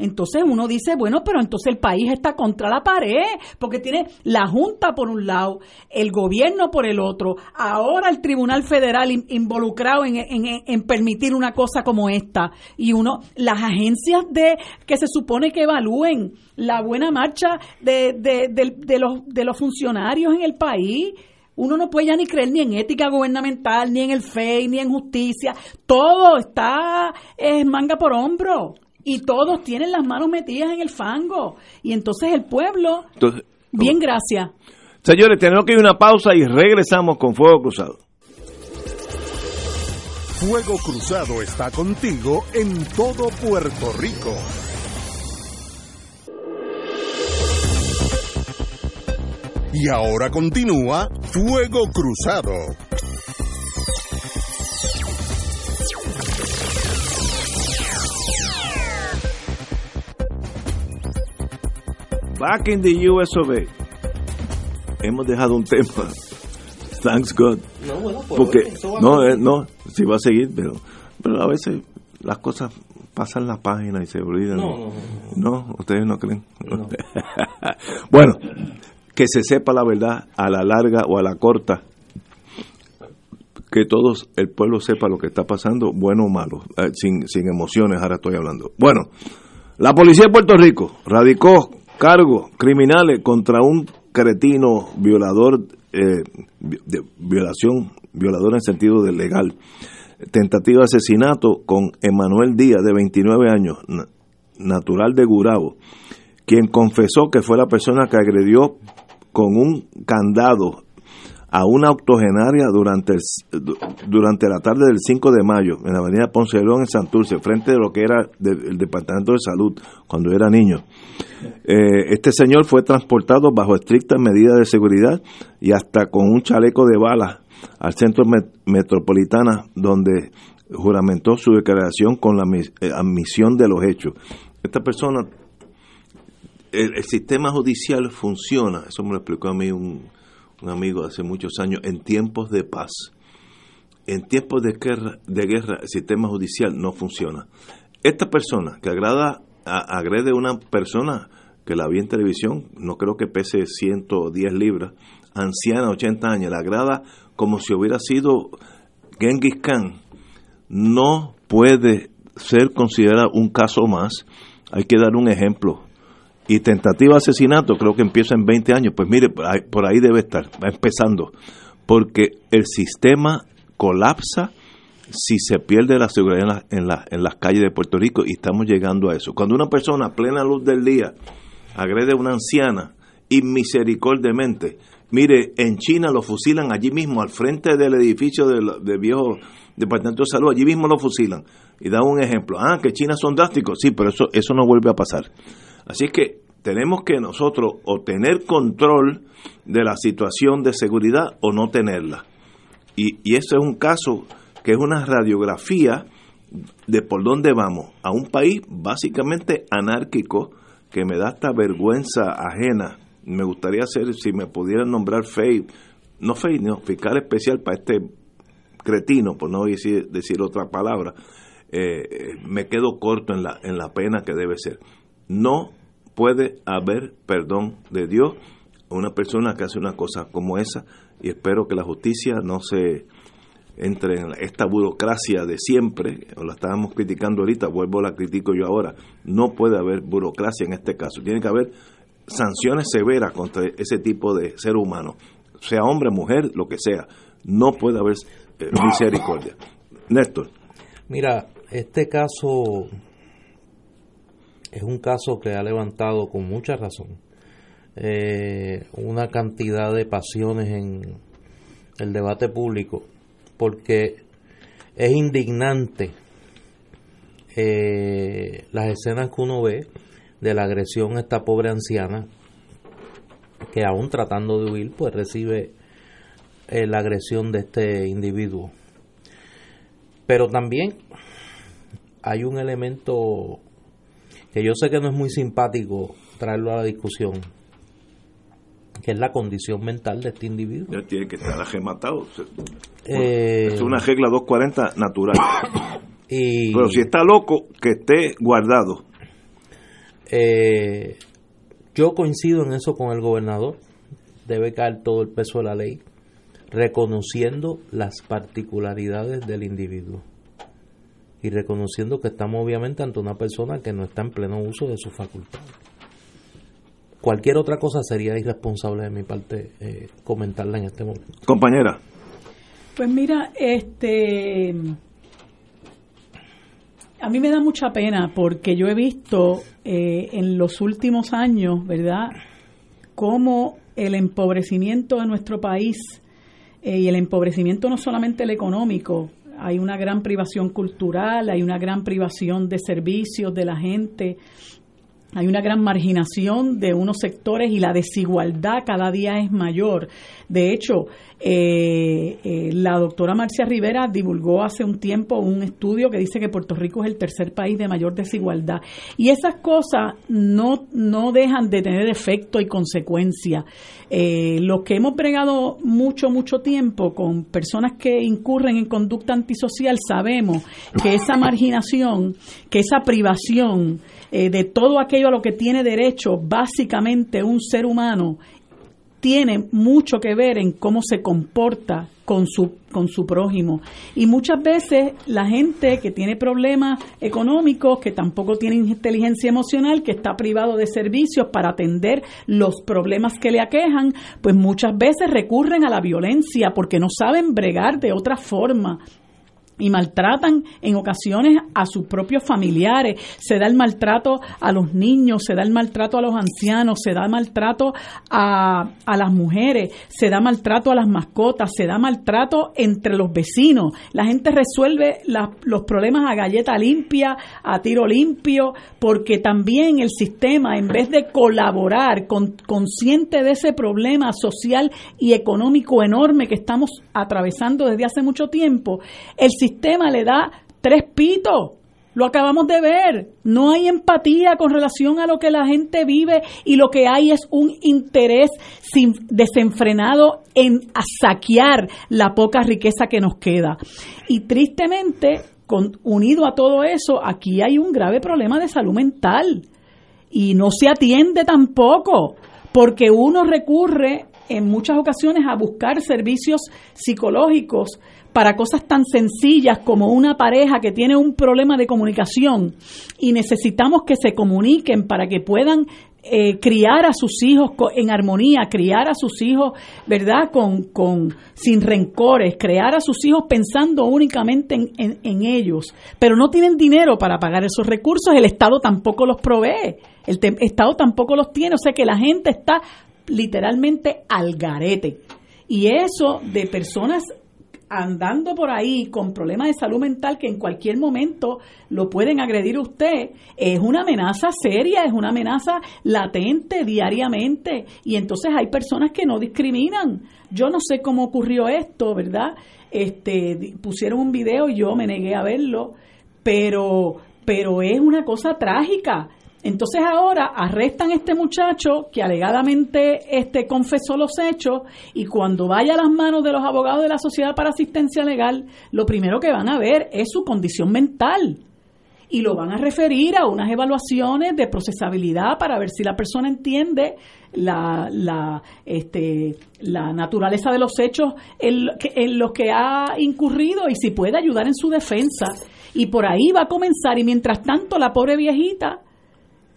Entonces uno dice, bueno, pero entonces el país está contra la pared, porque tiene la Junta por un lado, el gobierno por el otro, ahora el Tribunal Federal involucrado en, en, permitir una cosa como esta, y uno, las agencias de que se supone que evalúen la buena marcha de, de, de, los, de los funcionarios en el país, uno no puede ya ni creer ni en ética gubernamental, ni en el FEI, ni en justicia. Todo está es manga por hombro y todos tienen las manos metidas en el fango. Y entonces el pueblo, bien gracias. Señores, tenemos que ir a una pausa y regresamos con Fuego Cruzado. Fuego Cruzado está contigo en todo Puerto Rico. Y ahora continúa Fuego Cruzado. Back in the US Hemos dejado un tema. Thanks God. No, bueno, pues Porque, no, eh, no, sí va a seguir, pero, pero a veces las cosas pasan la página y se olvidan. No, no, no. ustedes no creen. bueno, que se sepa la verdad a la larga o a la corta. Que todos, el pueblo sepa lo que está pasando, bueno o malo, eh, sin, sin emociones, ahora estoy hablando. Bueno, la policía de Puerto Rico radicó cargos criminales contra un cretino violador eh, violación, violador en sentido de legal. Tentativa de asesinato con Emanuel Díaz, de 29 años, natural de Gurabo, quien confesó que fue la persona que agredió con un candado a una octogenaria durante, durante la tarde del 5 de mayo en la avenida Ponce de León en Santurce, frente de lo que era el Departamento de Salud cuando era niño. Eh, este señor fue transportado bajo estrictas medidas de seguridad y hasta con un chaleco de balas al centro metropolitana donde juramentó su declaración con la eh, admisión de los hechos. Esta persona, el sistema judicial funciona, eso me lo explicó a mí un, un amigo hace muchos años, en tiempos de paz. En tiempos de guerra, el sistema judicial no funciona. Esta persona que agrada, agrede a una persona que la vi en televisión, no creo que pese 110 libras, anciana, 80 años, la agrada como si hubiera sido Genghis Khan, no puede ser considerada un caso más. Hay que dar un ejemplo y tentativa de asesinato creo que empieza en 20 años, pues mire, por ahí debe estar, va empezando, porque el sistema colapsa si se pierde la seguridad en, en, las calles de Puerto Rico y estamos llegando a eso. Cuando una persona a plena luz del día agrede a una anciana inmisericordiamente, mire, en China lo fusilan allí mismo, al frente del edificio del, viejo Departamento de Salud, allí mismo lo fusilan. y da un ejemplo. Ah, que China son drásticos. Sí, pero eso, eso no vuelve a pasar. Así que tenemos que nosotros o tener control de la situación de seguridad o no tenerla. Y, y ese es un caso que es una radiografía de por dónde vamos. A un país básicamente anárquico que me da esta vergüenza ajena. Me gustaría ser, si me pudieran nombrar FEI, no FEI, no, fiscal especial para este cretino, por no decir, decir otra palabra, eh, me quedo corto en la, en la pena que debe ser. No puede haber perdón de Dios a una persona que hace una cosa como esa y espero que la justicia no se entre en esta burocracia de siempre, o la estábamos criticando ahorita, vuelvo la critico yo ahora, no puede haber burocracia en este caso, tiene que haber sanciones severas contra ese tipo de ser humano, sea hombre, mujer, lo que sea, no puede haber eh, misericordia. Néstor. Mira, este caso es un caso que ha levantado con mucha razón eh, una cantidad de pasiones en el debate público porque es indignante eh, las escenas que uno ve de la agresión a esta pobre anciana que aún tratando de huir pues recibe eh, la agresión de este individuo. Pero también hay un elemento que yo sé que no es muy simpático traerlo a la discusión que es la condición mental de este individuo. Ya tiene que estar agematado. Eh, es una regla 240 natural. Y, Pero si está loco, que esté guardado. Eh, yo coincido en eso con el gobernador. Debe caer todo el peso de la ley, reconociendo las particularidades del individuo y reconociendo que estamos obviamente ante una persona que no está en pleno uso de su facultad. Cualquier otra cosa sería irresponsable de mi parte eh, comentarla en este momento. Compañera. Pues mira, este a mí me da mucha pena porque yo he visto eh, en los últimos años, ¿verdad?, cómo el empobrecimiento de nuestro país eh, y el empobrecimiento no solamente el económico, hay una gran privación cultural, hay una gran privación de servicios de la gente, hay una gran marginación de unos sectores y la desigualdad cada día es mayor. De hecho, eh, eh, la doctora Marcia Rivera divulgó hace un tiempo un estudio que dice que Puerto Rico es el tercer país de mayor desigualdad. Y esas cosas no, no dejan de tener efecto y consecuencia. Eh, los que hemos bregado mucho, mucho tiempo con personas que incurren en conducta antisocial sabemos que esa marginación, que esa privación, eh, de todo aquello a lo que tiene derecho básicamente un ser humano tiene mucho que ver en cómo se comporta con su, con su prójimo. Y muchas veces la gente que tiene problemas económicos, que tampoco tiene inteligencia emocional, que está privado de servicios para atender los problemas que le aquejan, pues muchas veces recurren a la violencia porque no saben bregar de otra forma y maltratan en ocasiones a sus propios familiares, se da el maltrato a los niños, se da el maltrato a los ancianos, se da maltrato a, a las mujeres, se da maltrato a las mascotas, se da maltrato entre los vecinos. La gente resuelve los problemas a galleta limpia, a tiro limpio, porque también el sistema, en vez de colaborar con, consciente de ese problema social y económico enorme que estamos atravesando desde hace mucho tiempo, el sistema sistema le da tres pitos. Lo acabamos de ver. No hay empatía con relación a lo que la gente vive y lo que hay es un interés sin, desenfrenado en saquear la poca riqueza que nos queda. Y tristemente, con, unido a todo eso, aquí hay un grave problema de salud mental y no se atiende tampoco porque uno recurre en muchas ocasiones a buscar servicios psicológicos para cosas tan sencillas como una pareja que tiene un problema de comunicación y necesitamos que se comuniquen para que puedan eh, criar a sus hijos en armonía, criar a sus hijos, ¿verdad? Con, con, sin rencores, crear a sus hijos pensando únicamente en, en ellos. Pero no tienen dinero para pagar esos recursos, el Estado tampoco los provee, el Estado tampoco los tiene, o sea que la gente está literalmente al garete. Y eso de personas andando por ahí con problemas de salud mental que en cualquier momento lo pueden agredir a usted, es una amenaza seria, es una amenaza latente diariamente. Y entonces hay personas que no discriminan. Yo no sé cómo ocurrió esto, ¿verdad? Este, pusieron un video yo me negué a verlo, pero, pero es una cosa trágica entonces ahora arrestan a este muchacho que alegadamente este confesó los hechos y cuando vaya a las manos de los abogados de la Sociedad para Asistencia Legal, lo primero que van a ver es su condición mental y lo van a referir a unas evaluaciones de procesabilidad para ver si la persona entiende la, la, este, la naturaleza de los hechos en, en los que ha incurrido y si puede ayudar en su defensa. Y por ahí va a comenzar y mientras tanto la pobre viejita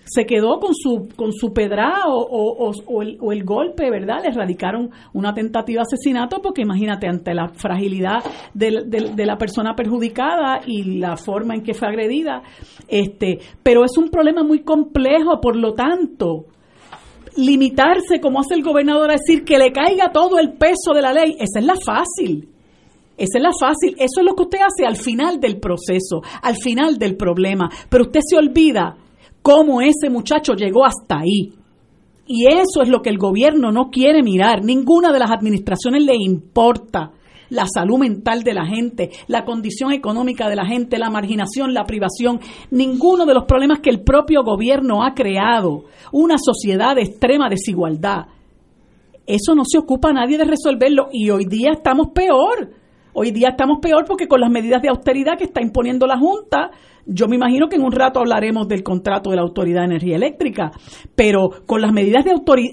se quedó con su, con su pedra o, o, el, golpe, ¿verdad? Le radicaron una tentativa de asesinato porque imagínate, ante la fragilidad de, de, la persona perjudicada y la forma en que fue agredida, este, pero es un problema muy complejo, por lo tanto, limitarse como hace el gobernador a decir que le caiga todo el peso de la ley, esa es la fácil. Esa es la fácil, eso es lo que usted hace al final del proceso, al final del problema, pero usted se olvida cómo ese muchacho llegó hasta ahí. Y eso es lo que el gobierno no quiere mirar. Ninguna de las administraciones le importa la salud mental de la gente, la condición económica de la gente, la marginación, la privación, ninguno de los problemas que el propio gobierno ha creado, una sociedad de extrema desigualdad. Eso no se ocupa nadie de resolverlo y hoy día estamos peor. Hoy día estamos peor porque con las medidas de austeridad que está imponiendo la Junta, yo me imagino que en un rato hablaremos del contrato de la Autoridad de Energía Eléctrica, pero con las medidas de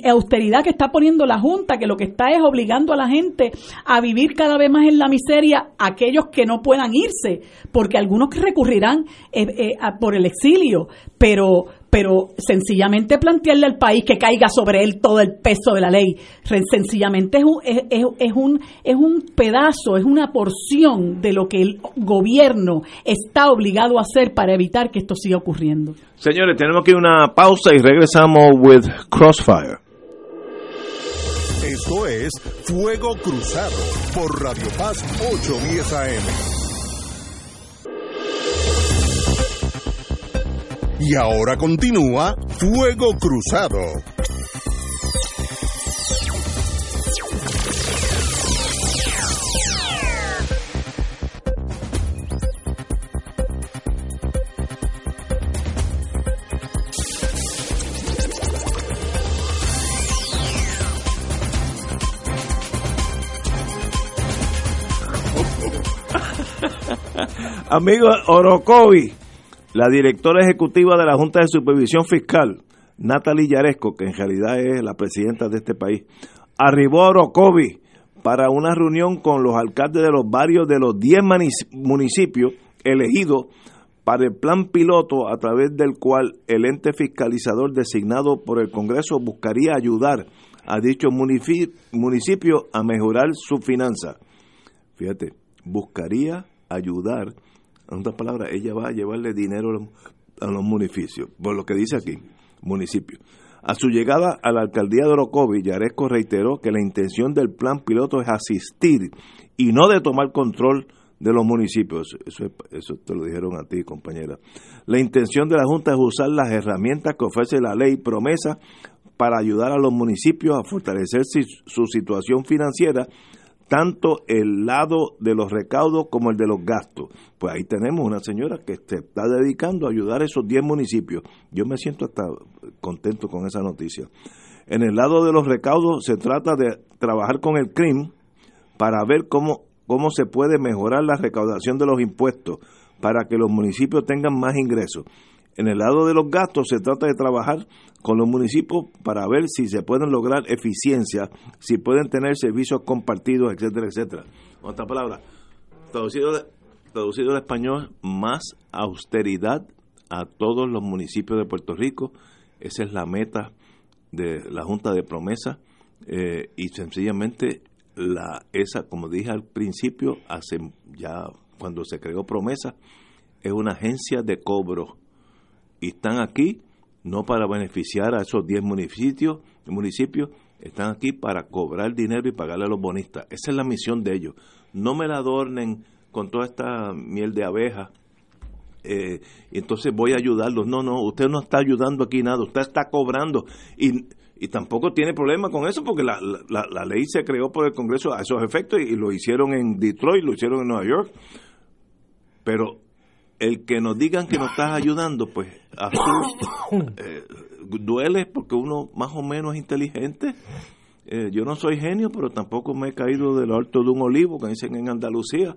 austeridad que está poniendo la Junta, que lo que está es obligando a la gente a vivir cada vez más en la miseria, aquellos que no puedan irse, porque algunos recurrirán eh, eh, por el exilio, pero pero sencillamente plantearle al país que caiga sobre él todo el peso de la ley, sencillamente es un, es, es, un, es un pedazo, es una porción de lo que el gobierno está obligado a hacer para evitar que esto siga ocurriendo. Señores, tenemos que una pausa y regresamos with Crossfire. Esto es Fuego Cruzado por Radio Paz 810 AM. Y ahora continúa Fuego Cruzado. Amigo Orocovi, la directora ejecutiva de la Junta de Supervisión Fiscal, Natalie Yaresco, que en realidad es la presidenta de este país, arribó a Orocovi para una reunión con los alcaldes de los barrios de los 10 municipios elegidos para el plan piloto a través del cual el ente fiscalizador designado por el Congreso buscaría ayudar a dichos municipios a mejorar su finanza. Fíjate, buscaría ayudar en otras palabras, ella va a llevarle dinero a los municipios, por lo que dice aquí, municipio. A su llegada a la alcaldía de Orocovi, Yaresco reiteró que la intención del plan piloto es asistir y no de tomar control de los municipios. Eso, eso te lo dijeron a ti, compañera. La intención de la Junta es usar las herramientas que ofrece la ley promesa para ayudar a los municipios a fortalecer su situación financiera tanto el lado de los recaudos como el de los gastos. Pues ahí tenemos una señora que se está dedicando a ayudar a esos 10 municipios. Yo me siento hasta contento con esa noticia. En el lado de los recaudos se trata de trabajar con el CRIM para ver cómo, cómo se puede mejorar la recaudación de los impuestos para que los municipios tengan más ingresos. En el lado de los gastos se trata de trabajar con los municipios para ver si se pueden lograr eficiencia, si pueden tener servicios compartidos, etcétera, etcétera. Otra palabra, traducido, traducido al español, más austeridad a todos los municipios de Puerto Rico. Esa es la meta de la Junta de Promesa eh, y sencillamente la esa, como dije al principio, hace ya cuando se creó Promesa, es una agencia de cobro y están aquí no para beneficiar a esos 10 municipios, municipios, están aquí para cobrar dinero y pagarle a los bonistas. Esa es la misión de ellos. no me la adornen con toda esta miel de abeja. Eh, entonces voy a ayudarlos. No, no, usted no está ayudando aquí nada, usted está cobrando. Y, y tampoco tiene problema con eso porque la, la, ley se creó por el Congreso a esos efectos y, lo hicieron en Detroit, lo hicieron en Nueva York. Pero el que nos digan que nos estás ayudando, pues a eh, duele porque uno más o menos es inteligente eh, yo no soy genio, pero tampoco me he caído del alto de un olivo, que dicen en Andalucía.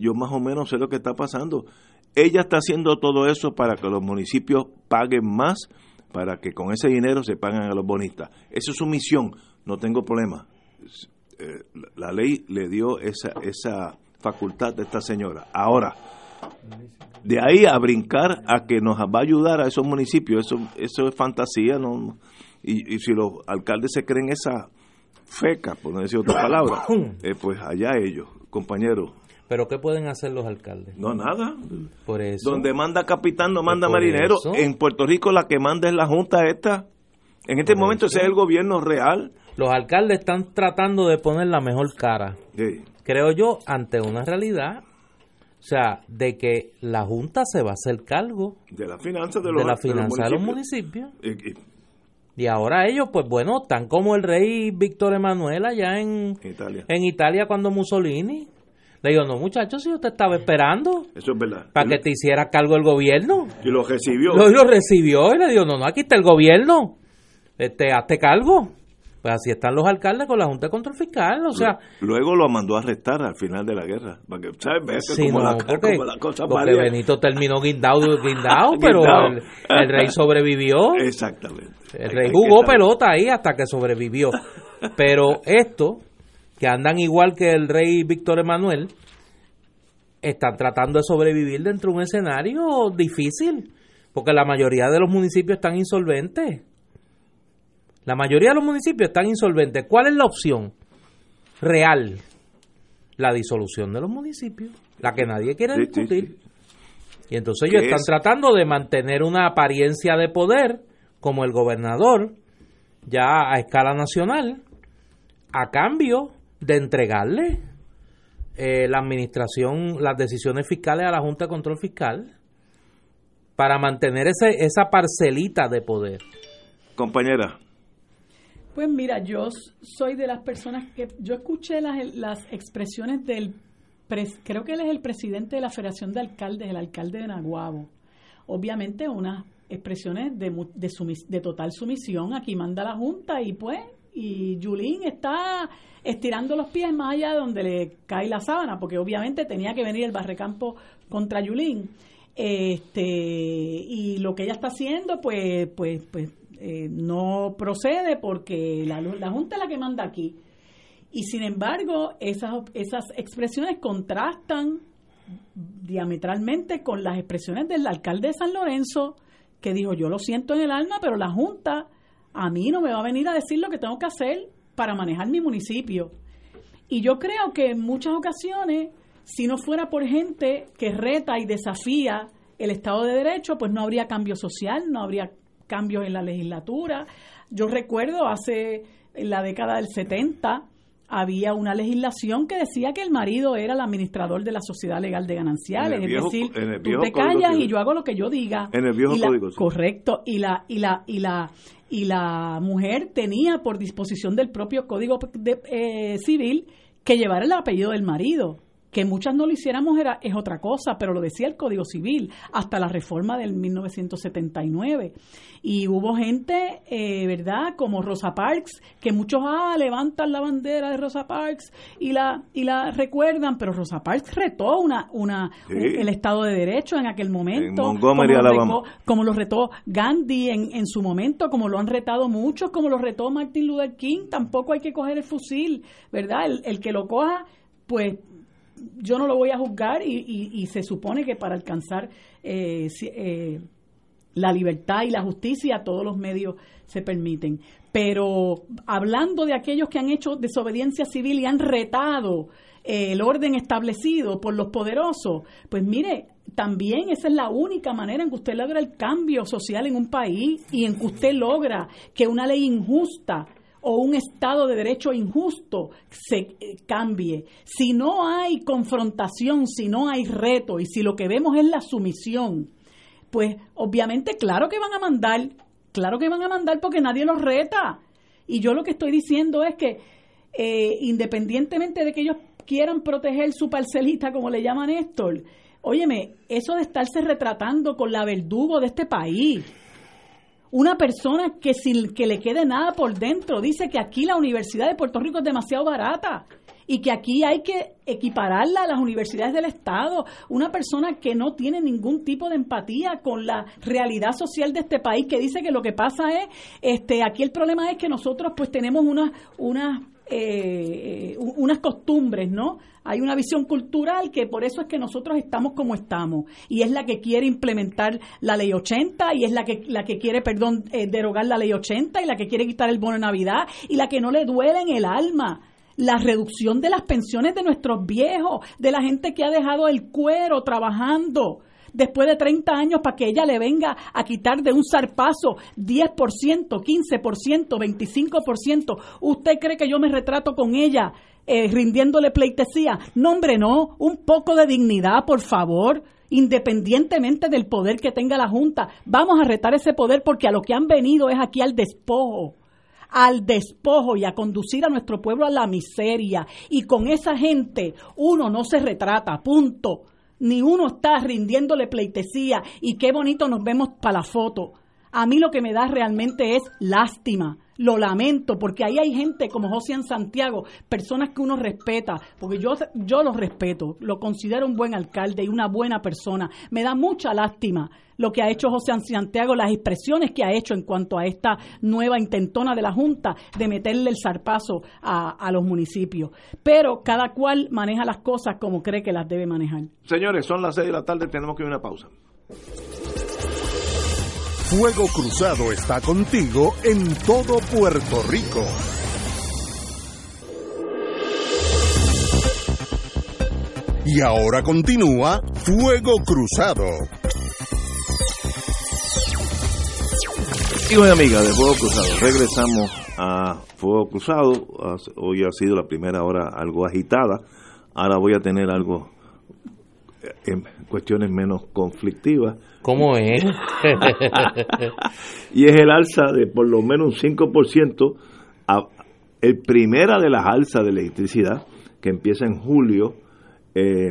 Yo más o menos sé lo que está pasando. Ella está haciendo todo eso para que los municipios paguen más, para que con ese dinero se paguen a los bonistas. Esa es su misión, no tengo problema. Eh, la ley le dio esa, esa facultad a esta señora. Ahora, de ahí a brincar a que nos va a ayudar a esos municipios, eso, eso es fantasía, ¿no? Y, y si los alcaldes se creen esa feca, por no decir otra palabra, eh, pues allá ellos, compañeros. ¿Pero qué pueden hacer los alcaldes? No, nada. Por eso. Donde manda capitán no manda marinero. En Puerto Rico la que manda es la Junta esta. En este momento ese es el gobierno real. Los alcaldes están tratando de poner la mejor cara. Creo yo, ante una realidad o sea, de que la Junta se va a hacer cargo de la finanza de los, de la finanza de los municipios. Y ahora ellos, pues bueno, están como el rey Víctor Emanuel allá en Italia. en Italia cuando Mussolini. Le digo, no muchachos, si usted estaba esperando. Eso es verdad. Para que te hiciera cargo el gobierno. Y lo recibió. Lo, lo recibió y le digo, no, no, aquí está el gobierno. Este, hazte cargo. Pues así están los alcaldes con la Junta de Control Fiscal, o sea... Luego lo mandó a arrestar al final de la guerra, para que, ¿sabes? Sí, como, la, porque, como la cosa porque Benito terminó guindado, guindado pero el, el, rey sobrevivió. Exactamente. El rey jugó pelota ahí hasta que sobrevivió. Pero esto, que andan igual que el rey Víctor Emanuel, están tratando de sobrevivir dentro de un escenario difícil, porque la mayoría de los municipios están insolventes la mayoría de los municipios están insolventes. ¿Cuál es la opción real? La disolución de los municipios, la que nadie quiere discutir. Y entonces ellos están tratando de mantener una apariencia de poder, como el gobernador, ya a escala nacional, a cambio de entregarle eh, la administración, las decisiones fiscales a la Junta de Control Fiscal, para mantener ese, esa parcelita de poder. Compañera, pues mira, yo soy de las personas que yo escuché las, las expresiones del, creo que él es el presidente de la Federación de Alcaldes, el alcalde de Naguabo. Obviamente unas expresiones de, de, de total sumisión, aquí manda la Junta y pues, y Yulín está estirando los pies más allá de donde le cae la sábana, porque obviamente tenía que venir el barrecampo contra Yulín. Este, y lo que ella está haciendo, pues, pues, pues eh, no procede porque la, la Junta es la que manda aquí. Y sin embargo, esas, esas expresiones contrastan diametralmente con las expresiones del alcalde de San Lorenzo, que dijo, yo lo siento en el alma, pero la Junta a mí no me va a venir a decir lo que tengo que hacer para manejar mi municipio. Y yo creo que en muchas ocasiones, si no fuera por gente que reta y desafía el Estado de Derecho, pues no habría cambio social, no habría cambios en la legislatura. Yo recuerdo hace en la década del 70 había una legislación que decía que el marido era el administrador de la sociedad legal de gananciales, es decir, tú te callas y yo hago lo que yo diga. En el viejo código. Correcto, y la y la y la y la mujer tenía por disposición del propio código eh, civil que llevar el apellido del marido. Que muchas no lo hiciéramos era, es otra cosa, pero lo decía el Código Civil hasta la reforma del 1979. Y hubo gente, eh, ¿verdad? Como Rosa Parks, que muchos ah, levantan la bandera de Rosa Parks y la, y la recuerdan, pero Rosa Parks retó una, una, el Estado de Derecho en aquel momento. como, lo como lo retó Gandhi en, en su momento, como lo han retado muchos, como lo retó Martin Luther King. Tampoco hay que coger el fusil, ¿verdad? El, el que lo coja, pues yo no lo voy a juzgar y, se supone que para alcanzar eh, eh, la libertad y la justicia todos los medios se permiten. Pero hablando de aquellos que han hecho desobediencia civil y han retado eh, el orden establecido por los poderosos, pues mire, también esa es la única manera en que usted logra el cambio social en un país y en que usted logra que una ley injusta o un Estado de Derecho injusto se eh, cambie. Si no hay confrontación, si no hay reto y si lo que vemos es la sumisión, pues obviamente claro que van a mandar, claro que van a mandar porque nadie los reta. Y yo lo que estoy diciendo es que eh, independientemente de que ellos quieran proteger su parcelita, como le llaman Néstor, óyeme, eso de estarse retratando con la verdugo de este país, una persona que sin que le quede nada por dentro dice que aquí la Universidad de Puerto Rico es demasiado barata y que aquí hay que equipararla a las universidades del Estado. Una persona que no tiene ningún tipo de empatía con la realidad social de este país, que dice que lo que pasa es, este, aquí el problema es que nosotros pues tenemos unas, unas eh, unas costumbres, ¿no? Hay una visión cultural que por eso es que nosotros estamos como estamos y es la que quiere implementar la ley 80 y es la que la que quiere, perdón, eh, derogar la ley 80 y la que quiere quitar el bono de Navidad y la que no le duele en el alma la reducción de las pensiones de nuestros viejos, de la gente que ha dejado el cuero trabajando después de 30 años para que ella le venga a quitar de un zarpazo 10%, 15%, 25%. ¿Usted cree que yo me retrato con ella eh, rindiéndole pleitesía? No, hombre, no. Un poco de dignidad, por favor independientemente del poder que tenga la Junta. Vamos a retar ese poder porque a lo que han venido es aquí al despojo al despojo y a conducir a nuestro pueblo a la miseria. Y con esa gente uno no se retrata, punto ni uno está rindiéndole pleitesía y qué bonito nos vemos para la foto. A mí lo que me da realmente es lástima, lo lamento, porque ahí hay gente como José Santiago, personas que uno respeta, porque yo, yo lo respeto, lo considero un buen alcalde y una buena persona. Me da mucha lástima lo que ha hecho José Santiago, las expresiones que ha hecho en cuanto a esta nueva intentona de la Junta de meterle el zarpazo a, a los municipios. Pero cada cual maneja las cosas como cree que las debe manejar. Señores, son las seis de la tarde, tenemos que ir a una pausa. Fuego Cruzado está contigo en todo Puerto Rico. Y ahora continúa Fuego Cruzado. Amigos y amigas de Fuego Cruzado, regresamos a Fuego Cruzado. Hoy ha sido la primera hora algo agitada. Ahora voy a tener algo en cuestiones menos conflictivas. ¿Cómo es? y es el alza de por lo menos un 5%, a, el primera de las alzas de electricidad, que empieza en julio, eh,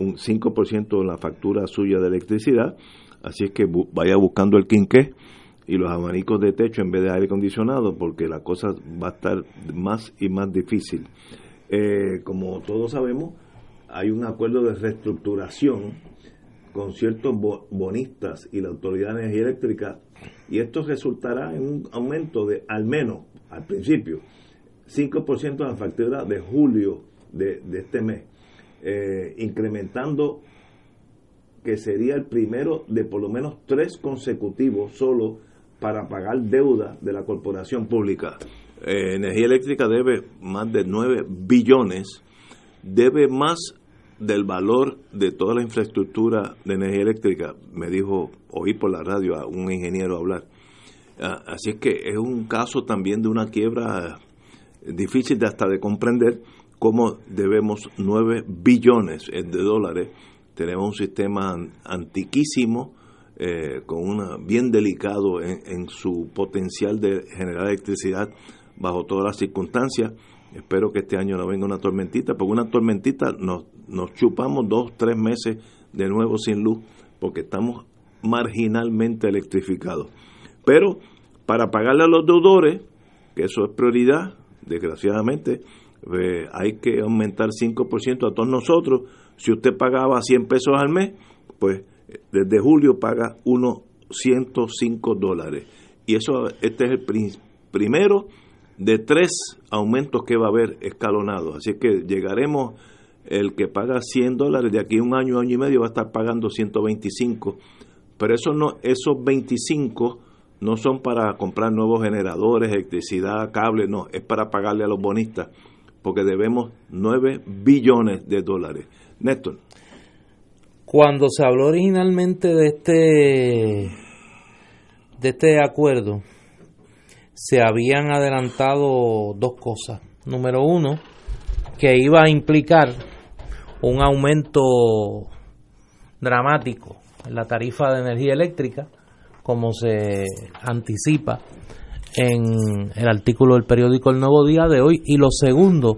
un 5% en la factura suya de electricidad, así es que vaya buscando el quinqué y los abanicos de techo en vez de aire acondicionado, porque la cosa va a estar más y más difícil. Eh, como todos sabemos, hay un acuerdo de reestructuración con ciertos bonistas y la Autoridad de Energía Eléctrica y esto resultará en un aumento de al menos al principio 5% de la factura de julio de, este mes, eh, incrementando que sería el primero de por lo menos tres consecutivos solo para pagar deuda de la corporación pública. Eh, Energía Eléctrica debe más de 9 billones, debe más del valor de toda la infraestructura de energía eléctrica, me dijo, oí por la radio a un ingeniero hablar. Ah, así es que es un caso también de una quiebra difícil de hasta de comprender cómo debemos 9 billones de dólares. Tenemos un sistema antiquísimo, eh, con una bien delicado en, su potencial de generar electricidad bajo todas las circunstancias. Espero que este año no venga una tormentita, porque una tormentita nos nos chupamos dos, tres meses de nuevo sin luz porque estamos marginalmente electrificados. Pero para pagarle a los deudores, que eso es prioridad, desgraciadamente, eh, hay que aumentar 5% a todos nosotros. Si usted pagaba 100 pesos al mes, pues desde julio paga unos 105 dólares. Y eso, este es el primero de tres aumentos que va a haber escalonados. Así que llegaremos el que paga 100 dólares de aquí a un año, año y medio va a estar pagando 125. Pero eso no, esos 25 no son para comprar nuevos generadores, electricidad, cable, no, es para pagarle a los bonistas, porque debemos 9 billones de dólares. Néstor. Cuando se habló originalmente de este de este acuerdo, se habían adelantado dos cosas. Número uno, que iba a implicar un aumento dramático en la tarifa de energía eléctrica, como se anticipa en el artículo del periódico El Nuevo Día de hoy. Y lo segundo,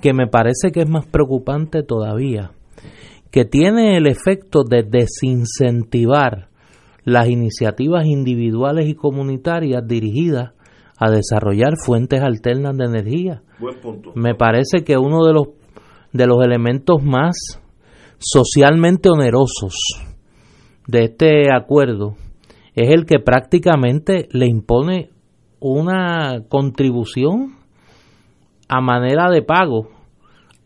que me parece que es más preocupante todavía, que tiene el efecto de desincentivar las iniciativas individuales y comunitarias dirigidas a desarrollar fuentes alternas de energía. Me parece que uno de los de los elementos más socialmente onerosos de este acuerdo es el que prácticamente le impone una contribución a manera de pago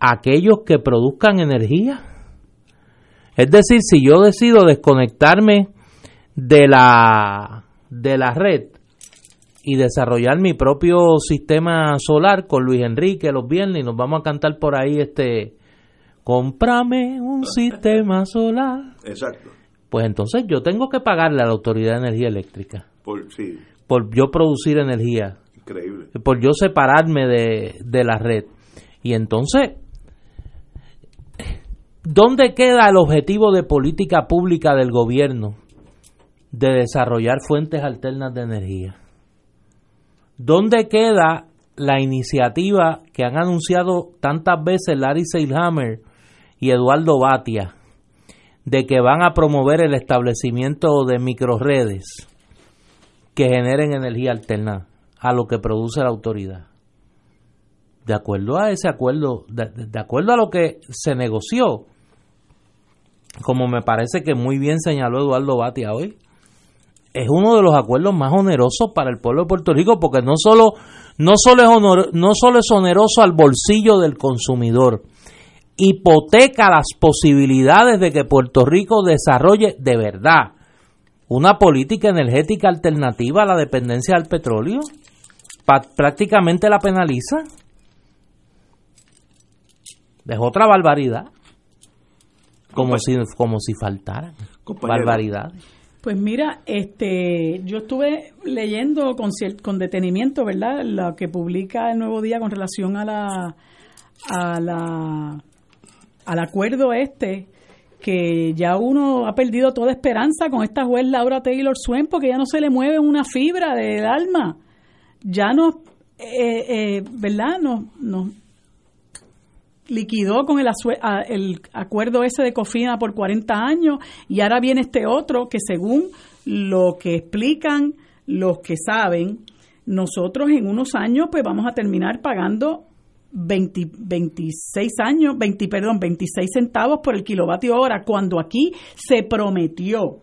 a aquellos que produzcan energía. Es decir, si yo decido desconectarme de la de la red y desarrollar mi propio sistema solar con Luis Enrique los viernes y nos vamos a cantar por ahí este cómprame un sistema solar. Exacto. Pues entonces yo tengo que pagarle a la Autoridad de Energía Eléctrica. Por, sí. Por yo producir energía. Increíble. Por yo separarme de, de la red. Y entonces, ¿dónde queda el objetivo de política pública del gobierno de desarrollar fuentes alternas de energía? ¿Dónde queda la iniciativa que han anunciado tantas veces Larry Seilhammer y Eduardo Batia de que van a promover el establecimiento de microredes que generen energía alterna a lo que produce la autoridad? De acuerdo a ese acuerdo, de, de acuerdo a lo que se negoció, como me parece que muy bien señaló Eduardo Batia hoy, es uno de los acuerdos más onerosos para el pueblo de Puerto Rico porque no solo, no solo, es, no solo es oneroso al bolsillo del consumidor, hipoteca las posibilidades de que Puerto Rico desarrolle de verdad una política energética alternativa a la dependencia del petróleo. prácticamente la penaliza. Es otra barbaridad. Como si, como si faltaran barbaridades. Pues mira, este, yo estuve leyendo con, con detenimiento, ¿verdad? Lo que publica el Nuevo Día con relación a la, a la, al acuerdo este, que ya uno ha perdido toda esperanza con esta juez Laura Taylor Swain porque ya no se le mueve una fibra del alma. Ya no, eh, eh, ¿verdad? No, no, liquidó con el, el acuerdo ese de Cofina por 40 años y ahora viene este otro que según lo que explican los que saben, nosotros en unos años pues vamos a terminar pagando 20, 26 años, 20, perdón, 26 centavos por el kilovatio hora, cuando aquí se prometió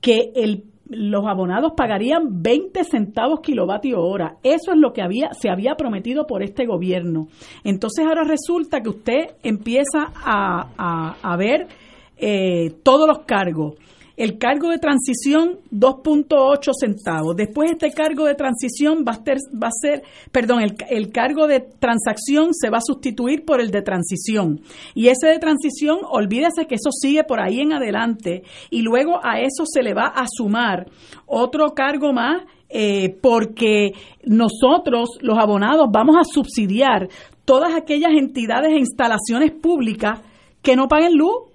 que el los abonados pagarían 20 centavos kilovatio hora. Eso es lo que había, se había prometido por este gobierno. Entonces ahora resulta que usted empieza a, a, ver eh, todos los cargos el cargo de transición 2.8 centavos. Después este cargo de transición va a ser, va a ser perdón, el, el, cargo de transacción se va a sustituir por el de transición. Y ese de transición, olvídese que eso sigue por ahí en adelante. Y luego a eso se le va a sumar otro cargo más eh, porque nosotros, los abonados, vamos a subsidiar todas aquellas entidades e instalaciones públicas que no paguen luz.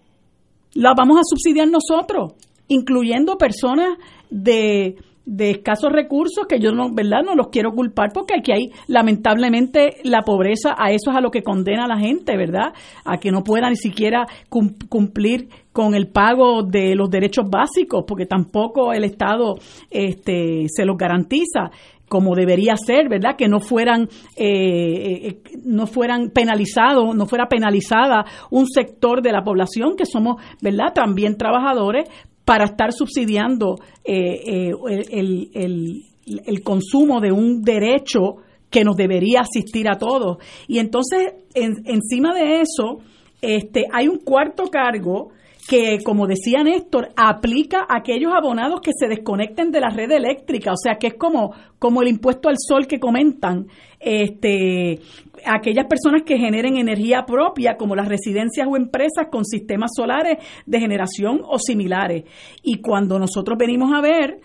Las vamos a subsidiar nosotros incluyendo personas de, de escasos recursos que yo no, ¿verdad? No los quiero culpar porque aquí hay lamentablemente la pobreza, a eso es a lo que condena a la gente, ¿verdad? A que no pueda ni siquiera cumplir con el pago de los derechos básicos porque tampoco el Estado este, se los garantiza como debería ser, ¿verdad? Que no fueran, eh, eh, no fueran penalizados, no fuera penalizada un sector de la población que somos, ¿verdad? También trabajadores, para estar subsidiando eh, eh, el, consumo de un derecho que nos debería asistir a todos. Y entonces, encima de eso, este, hay un cuarto cargo que, como decía Néstor, aplica a aquellos abonados que se desconecten de la red eléctrica, o sea que es como, como el impuesto al sol que comentan, este, aquellas personas que generen energía propia, como las residencias o empresas con sistemas solares de generación o similares. Y cuando nosotros venimos a ver,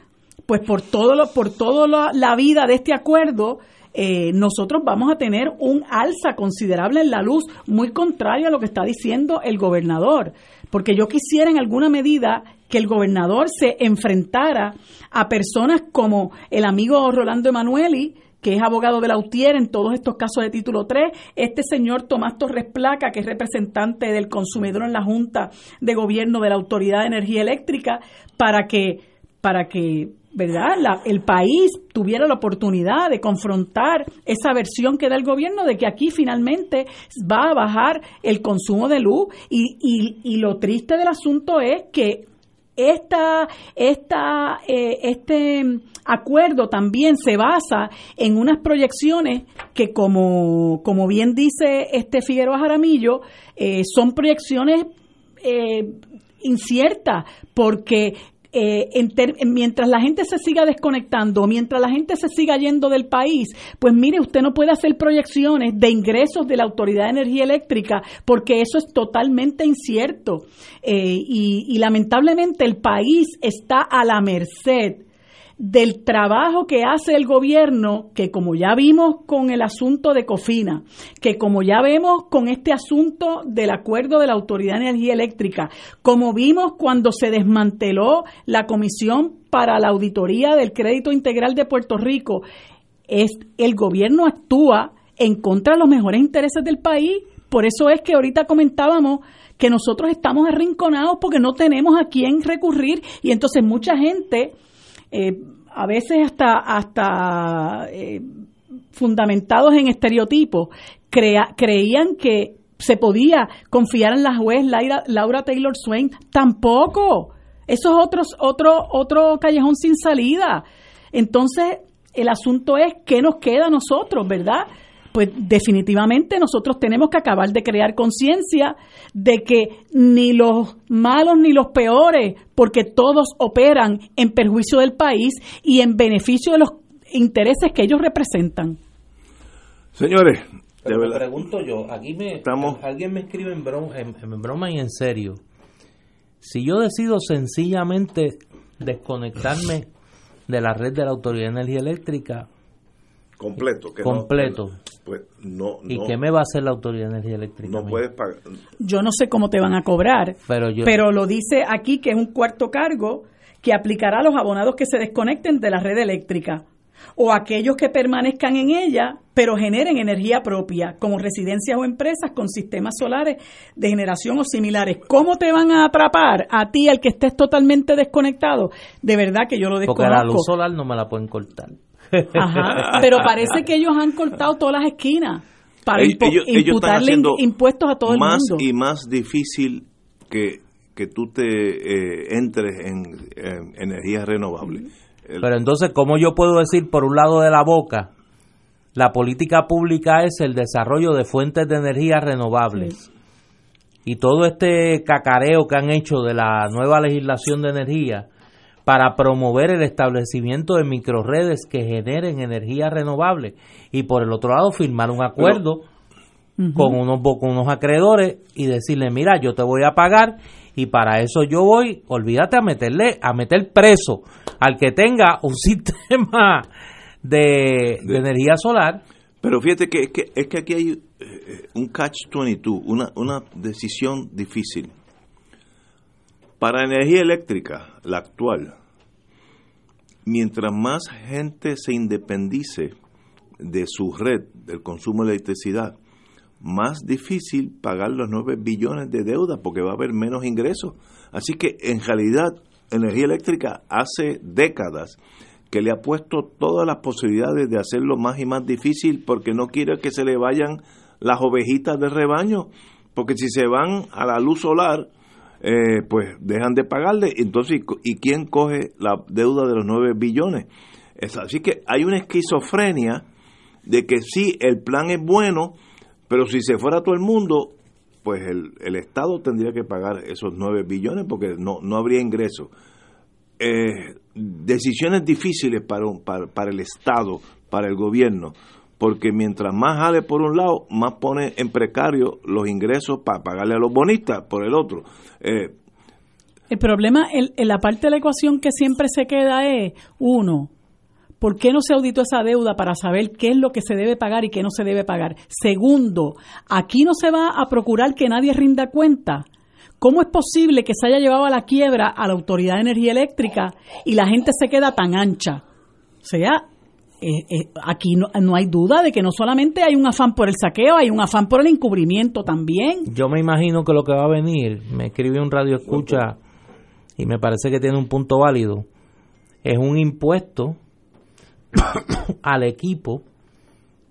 pues por todo lo, por toda la vida de este acuerdo, eh, nosotros vamos a tener un alza considerable en la luz, muy contrario a lo que está diciendo el gobernador. Porque yo quisiera en alguna medida que el gobernador se enfrentara a personas como el amigo Rolando Emanueli, que es abogado de la UTIER en todos estos casos de título 3, este señor Tomás Torres Placa, que es representante del consumidor en la Junta de Gobierno de la Autoridad de Energía Eléctrica, para que, para que ¿verdad? el país tuviera la oportunidad de confrontar esa versión que da el gobierno de que aquí finalmente va a bajar el consumo de luz y, y, lo triste del asunto es que esta, esta, eh, este acuerdo también se basa en unas proyecciones que, como, como bien dice este Figueroa Jaramillo, eh, son proyecciones eh, inciertas, porque eh, mientras la gente se siga desconectando, mientras la gente se siga yendo del país, pues mire, usted no puede hacer proyecciones de ingresos de la Autoridad de Energía Eléctrica porque eso es totalmente incierto. Eh, y, y lamentablemente el país está a la merced del trabajo que hace el gobierno, que como ya vimos con el asunto de Cofina, que como ya vemos con este asunto del acuerdo de la Autoridad de Energía Eléctrica, como vimos cuando se desmanteló la Comisión para la Auditoría del Crédito Integral de Puerto Rico, es el gobierno actúa en contra de los mejores intereses del país. Por eso es que ahorita comentábamos que nosotros estamos arrinconados porque no tenemos a quién recurrir y entonces mucha gente eh, a veces hasta, hasta eh, fundamentados en estereotipos, creían que se podía confiar en la juez Laura, Taylor Swain. Tampoco. Eso es otro, otro, otro callejón sin salida. Entonces, el asunto es qué nos queda a nosotros, ¿verdad? Pues definitivamente nosotros tenemos que acabar de crear conciencia de que ni los malos ni los peores, porque todos operan en perjuicio del país y en beneficio de los intereses que ellos representan. Señores, de verdad. pregunto yo, aquí me alguien me escribe en broma, en broma y en serio. Si yo decido sencillamente desconectarme de la red de la Autoridad de Energía Eléctrica, completo. Que completo. pues no, ¿Y qué me va a hacer la Autoridad de Energía Eléctrica? No puedes pagar. Yo no sé cómo te van a cobrar, pero, pero lo dice aquí que es un cuarto cargo que aplicará a los abonados que se desconecten de la red eléctrica o aquellos que permanezcan en ella, pero generen energía propia, como residencias o empresas con sistemas solares de generación o similares. ¿Cómo te van a atrapar a ti, el que estés totalmente desconectado? De verdad que yo lo desconozco. Porque la luz solar no me la pueden cortar. Ajá, pero parece que ellos han cortado todas las esquinas para imputarle impuestos a todo el mundo. Más y más difícil que, que tú te eh, entres en, energías renovables. Pero entonces, ¿cómo yo puedo decir por un lado de la boca, la política pública es el desarrollo de fuentes de energía renovables? Y todo este cacareo que han hecho de la nueva legislación de energía, para promover el establecimiento de microredes que generen energía renovable y por el otro lado firmar un acuerdo con unos con unos acreedores y decirle mira yo te voy a pagar y para eso yo voy olvídate a meterle a meter preso al que tenga un sistema de, energía solar pero fíjate que es que, es que aquí hay eh, un catch 22 una, una decisión difícil para energía eléctrica, la actual, mientras más gente se independice de su red, del consumo de electricidad, más difícil pagar los 9 billones de deuda porque va a haber menos ingresos. Así que en realidad energía eléctrica hace décadas que le ha puesto todas las posibilidades de hacerlo más y más difícil porque no quiere que se le vayan las ovejitas del rebaño, porque si se van a la luz solar, eh, pues dejan de pagarle. Entonces, ¿y quién coge la deuda de los 9 billones? así que hay una esquizofrenia de que sí, el plan es bueno, pero si se fuera todo el mundo, pues el, el Estado tendría que pagar esos 9 billones porque no, no habría ingresos. Eh, decisiones difíciles para, para, para el Estado, para el gobierno, porque mientras más jale por un lado, más pone en precario los ingresos para pagarle a los bonistas por el otro. Eh, El problema, en la parte de la ecuación que siempre se queda es, uno, ¿por qué no se auditó esa deuda para saber qué es lo que se debe pagar y qué no se debe pagar? Segundo, aquí no se va a procurar que nadie rinda cuenta. ¿Cómo es posible que se haya llevado a la quiebra a la Autoridad de Energía Eléctrica y la gente se queda tan ancha? O sea, eh, eh, aquí no, no, hay duda de que no solamente hay un afán por el saqueo, hay un afán por el encubrimiento también. Yo me imagino que lo que va a venir, me escribe un radio escucha y me parece que tiene un punto válido, es un impuesto al equipo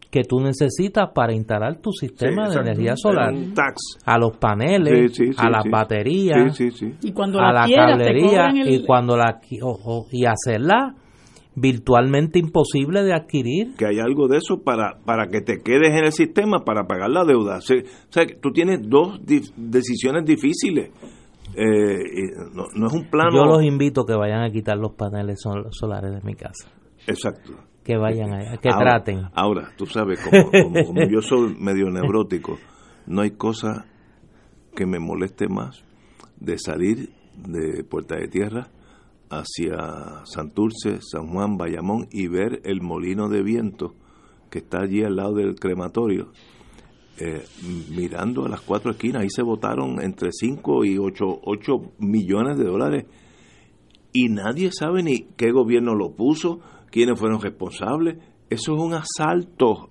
que tú necesitas para instalar tu sistema de energía solar. A los paneles, a las baterías, y cuando a la, cablería y cuando la y hacerla virtualmente imposible de adquirir. Que hay algo de eso para, para que te quedes en el sistema para pagar la deuda. O sea, tú tienes dos decisiones difíciles. Eh, no, es un plano. Yo los invito a que vayan a quitar los paneles solares de mi casa. Exacto que vayan allá, que traten. Ahora, tú sabes, como, yo soy medio neurótico, no hay cosa que me moleste más de salir de Puerta de Tierra hacia Santurce, San Juan, Bayamón y ver el molino de viento que está allí al lado del crematorio, eh, mirando a las cuatro esquinas. Ahí se votaron entre 5 y 8, 8 millones de dólares y nadie sabe ni qué gobierno lo puso, quiénes fueron responsables. Eso es un asalto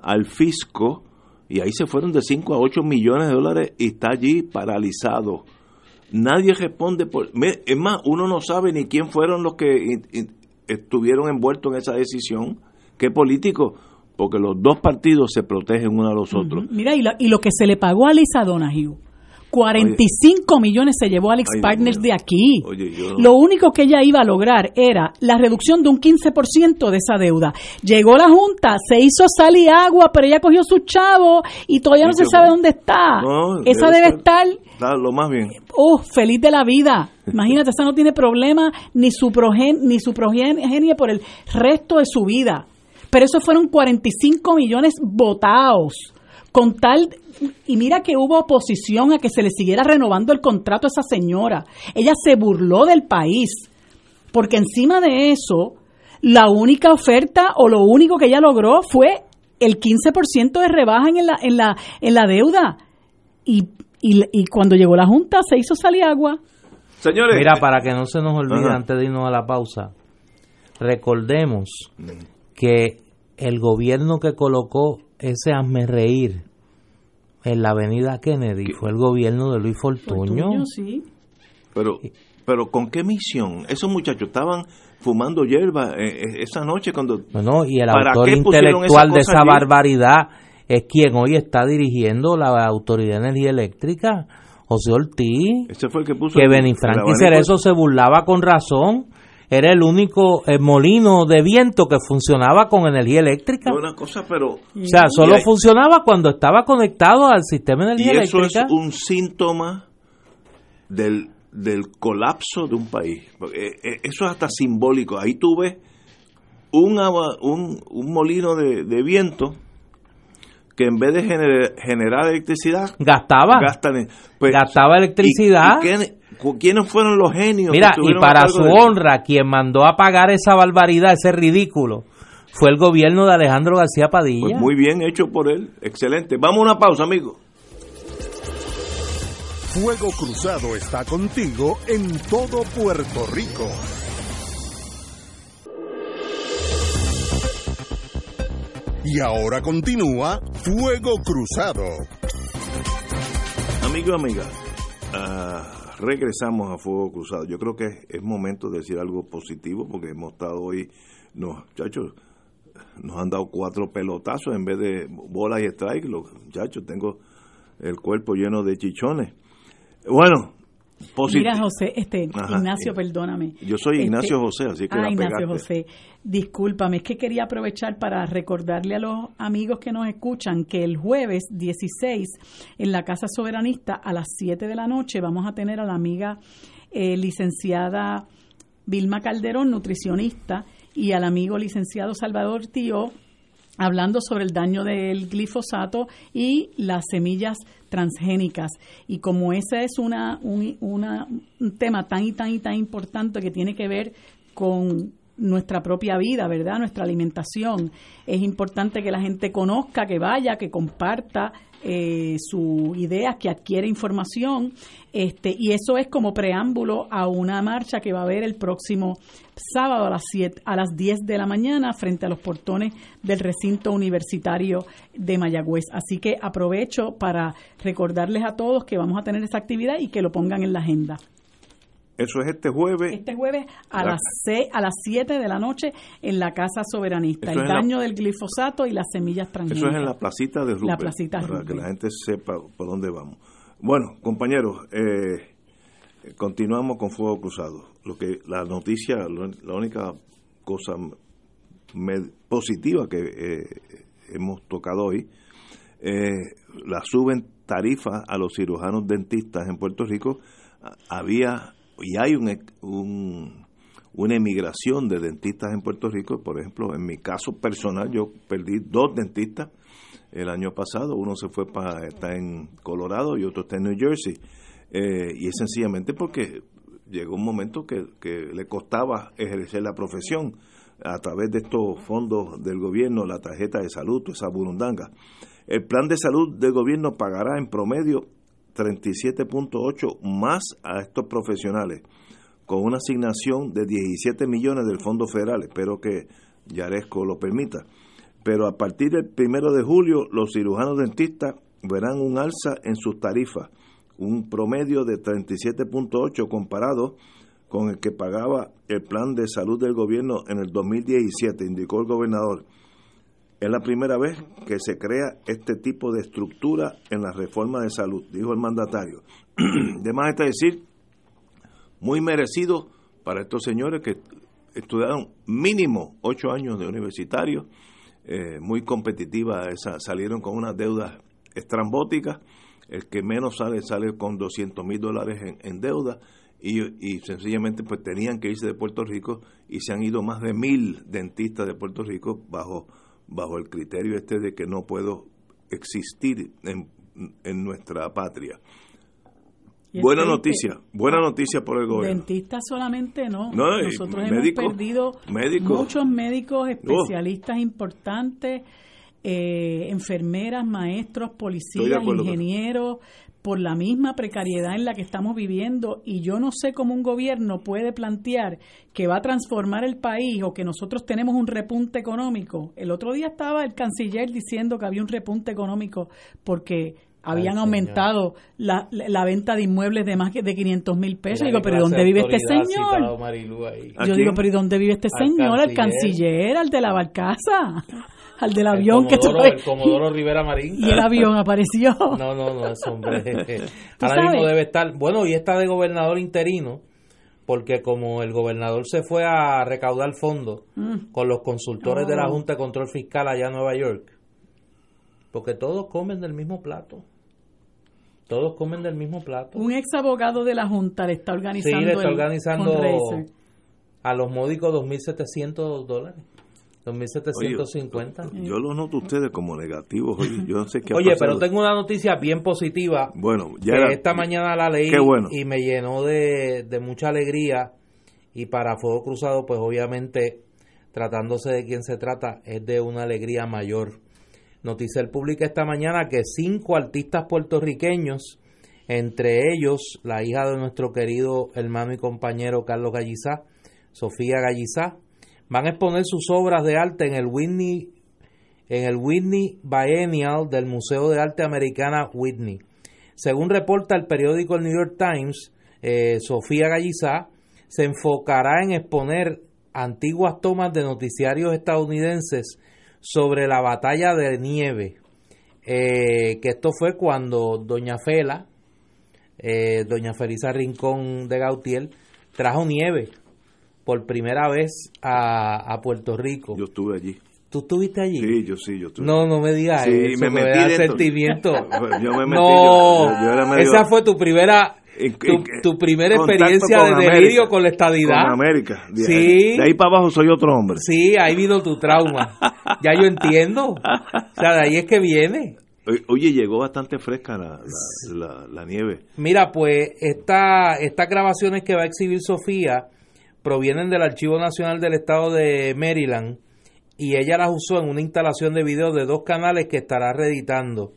al fisco y ahí se fueron de 5 a 8 millones de dólares y está allí paralizado. Nadie responde por... Es más, uno no sabe ni quién fueron los que estuvieron envueltos en esa decisión, qué político, porque los dos partidos se protegen uno a los otros. Mira, y, y, lo que se le pagó a Lisa Donahue 45 millones se llevó Alex Partners de aquí. Lo único que ella iba a lograr era la reducción de un 15% de esa deuda. Llegó la Junta, se hizo sal y agua, pero ella cogió su chavo y todavía no se sabe dónde está. esa debe, estar, lo más bien. Oh, feliz de la vida. Imagínate, esa no tiene problema ni su, progen, ni su progenie por el resto de su vida. Pero esos fueron 45 millones votados con tal y mira que hubo oposición a que se le siguiera renovando el contrato a esa señora. Ella se burló del país, porque encima de eso, la única oferta o lo único que ella logró fue el 15% de rebaja en la, en la, en la deuda. Y, y, cuando llegó la Junta se hizo salir agua. Señores. Mira, para que no se nos olvide antes de irnos a la pausa, recordemos que el gobierno que colocó ese hazme reír en la avenida Kennedy fue el gobierno de Luis Fortuño. sí. Pero, pero ¿con qué misión? Esos muchachos estaban fumando hierba eh, eh, esa noche cuando... No, y el autor intelectual de esa barbaridad es quien hoy está dirigiendo la Autoridad de Energía Eléctrica, José Ortiz. Ese fue el que puso... Que Benifranqui Cerezo se burlaba con razón era el único eh, molino de viento que funcionaba con energía eléctrica. Una cosa, pero... O sea, solo funcionaba cuando estaba conectado al sistema de energía y eso es un síntoma del, del colapso de un país. Eh, eh, eso es hasta simbólico. Ahí tú ves un, un, un molino de, viento que en vez de generar, electricidad gastaba pues, gastaba electricidad ¿Quiénes fueron los genios? Mira, y para su honra, quien mandó a pagar esa barbaridad, ese ridículo, fue el gobierno de Alejandro García Padilla. Pues muy bien hecho por él, excelente. Vamos a una pausa, amigo. Fuego Cruzado está contigo en todo Puerto Rico. Y ahora continúa Fuego Cruzado. Amigo, amiga, uh, regresamos a Fuego Cruzado. Yo creo que es momento de decir algo positivo porque hemos estado hoy, nos, muchachos, nos han dado cuatro pelotazos en vez de bolas y strike. Los muchachos, tengo el cuerpo lleno de chichones. Bueno, Mira, José, este, Ignacio, perdóname. Yo soy este, Ignacio José, así que. Ah, Ignacio José, discúlpame, es que quería aprovechar para recordarle a los amigos que nos escuchan que el jueves 16 en la Casa Soberanista a las 7 de la noche vamos a tener a la amiga eh, licenciada Vilma Calderón, nutricionista, y al amigo licenciado Salvador Tío, hablando sobre el daño del glifosato y las semillas transgénicas. Y como ese es una, un, un tema tan y tan y tan importante que tiene que ver con nuestra propia vida, ¿verdad? Nuestra alimentación. Es importante que la gente conozca, que vaya, que comparta eh, sus ideas, que adquiere información. Este, y eso es como preámbulo a una marcha que va a haber el próximo sábado a las, siete, a las 10 de la mañana frente a los portones del recinto universitario de Mayagüez. Así que aprovecho para recordarles a todos que vamos a tener esa actividad y que lo pongan en la agenda. Eso es este jueves. Este jueves a las seis, a las 7 de la noche en la Casa Soberanista. el daño del glifosato y las semillas transgénicas. Eso es en la placita de Rupert. La placita Para que la gente sepa por dónde vamos. Bueno, compañeros, eh, continuamos con Fuego Cruzado. Lo que la noticia, la única cosa positiva que eh, hemos tocado hoy, eh, la suben tarifas a los cirujanos dentistas en Puerto Rico. Había y hay un, una emigración de dentistas en Puerto Rico. Por ejemplo, en mi caso personal, yo perdí dos dentistas el año pasado. Uno se fue para, está en Colorado y otro está en New Jersey. Eh, y es sencillamente porque llegó un momento que, que le costaba ejercer la profesión a través de estos fondos del gobierno, la tarjeta de salud, esa burundanga. El plan de salud del gobierno pagará en promedio 37.8 más a estos profesionales, con una asignación de 17 millones del Fondo Federal. Espero que Yaresco lo permita. Pero a partir del primero de julio, los cirujanos dentistas verán un alza en sus tarifas, un promedio de 37.8 comparado con el que pagaba el plan de salud del gobierno en el 2017, indicó el gobernador. Es la primera vez que se crea este tipo de estructura en la reforma de salud, dijo el mandatario. de más está decir, muy merecido para estos señores que estudiaron mínimo ocho años de universitario, eh, muy competitiva, esa, salieron con unas deudas estrambóticas, el que menos sale sale con 200 mil dólares en, en deuda y, y, sencillamente pues tenían que irse de Puerto Rico y se han ido más de mil dentistas de Puerto Rico bajo bajo el criterio este de que no puedo existir en, en nuestra patria. Buena noticia, buena noticia por el gobierno. Dentistas solamente no. Nosotros hemos perdido muchos médicos especialistas importantes, eh, enfermeras, maestros, policías, ingenieros, por la misma precariedad en la que estamos viviendo y yo no sé cómo un gobierno puede plantear que va a transformar el país o que nosotros tenemos un repunte económico. El otro día estaba el canciller diciendo que había un repunte económico porque habían aumentado la, la, venta de inmuebles de más de 500 mil pesos. digo, pero ¿dónde vive este señor? Yo digo, pero ¿y dónde vive este señor? El canciller, al de la barcaza al del avión que. El Comodoro Rivera Marín. Y el avión apareció. No, no, no, es hombre. Ahora mismo debe estar. Bueno, y está de gobernador interino, porque como el gobernador se fue a recaudar fondos mm. con los consultores de la oh. Junta de Control Fiscal allá en Nueva York, porque todos comen del mismo plato. Todos comen del mismo plato. Un ex abogado de la Junta le está organizando. Sí, le está organizando a los módicos 2.700 dólares. 2750. Oye, yo lo noto ustedes como negativos. Oye, yo no sé qué Oye, pero tengo una noticia bien positiva. Bueno, ya. esta mañana la leí y me llenó de, mucha alegría. Y para Fuego Cruzado, pues obviamente, tratándose de quién se trata, es de una alegría mayor. Noticel publica esta mañana que cinco artistas puertorriqueños, entre ellos la hija de nuestro querido hermano y compañero Carlos Gallizá, Sofía Gallizá, van a exponer sus obras de arte en el Whitney en el Whitney Biennial del Museo de Arte Americana Whitney. Según reporta el periódico el New York Times, eh, Sofía Gallizá se enfocará en exponer antiguas tomas de noticiarios estadounidenses sobre la batalla de nieve, eh, que esto fue cuando Doña Fela, eh, Doña Felisa Rincón de Gautier, trajo nieve por primera vez a, Puerto Rico. Yo estuve allí. ¿Tú estuviste allí? Sí, yo sí, yo estuve. No, no me digas sí, eso. me metí sentimiento. yo me metí. No, yo, esa fue tu primera tu, primera experiencia de delirio con la estadidad. Con América. sí. de ahí para abajo soy otro hombre. Sí, ahí vino tu trauma. Ya yo entiendo. O sea, de ahí es que viene. Oye, llegó bastante fresca la, la, la, nieve. Mira, pues esta, estas grabaciones que va a exhibir Sofía provienen del Archivo Nacional del Estado de Maryland y ella las usó en una instalación de video de dos canales que estará reeditando.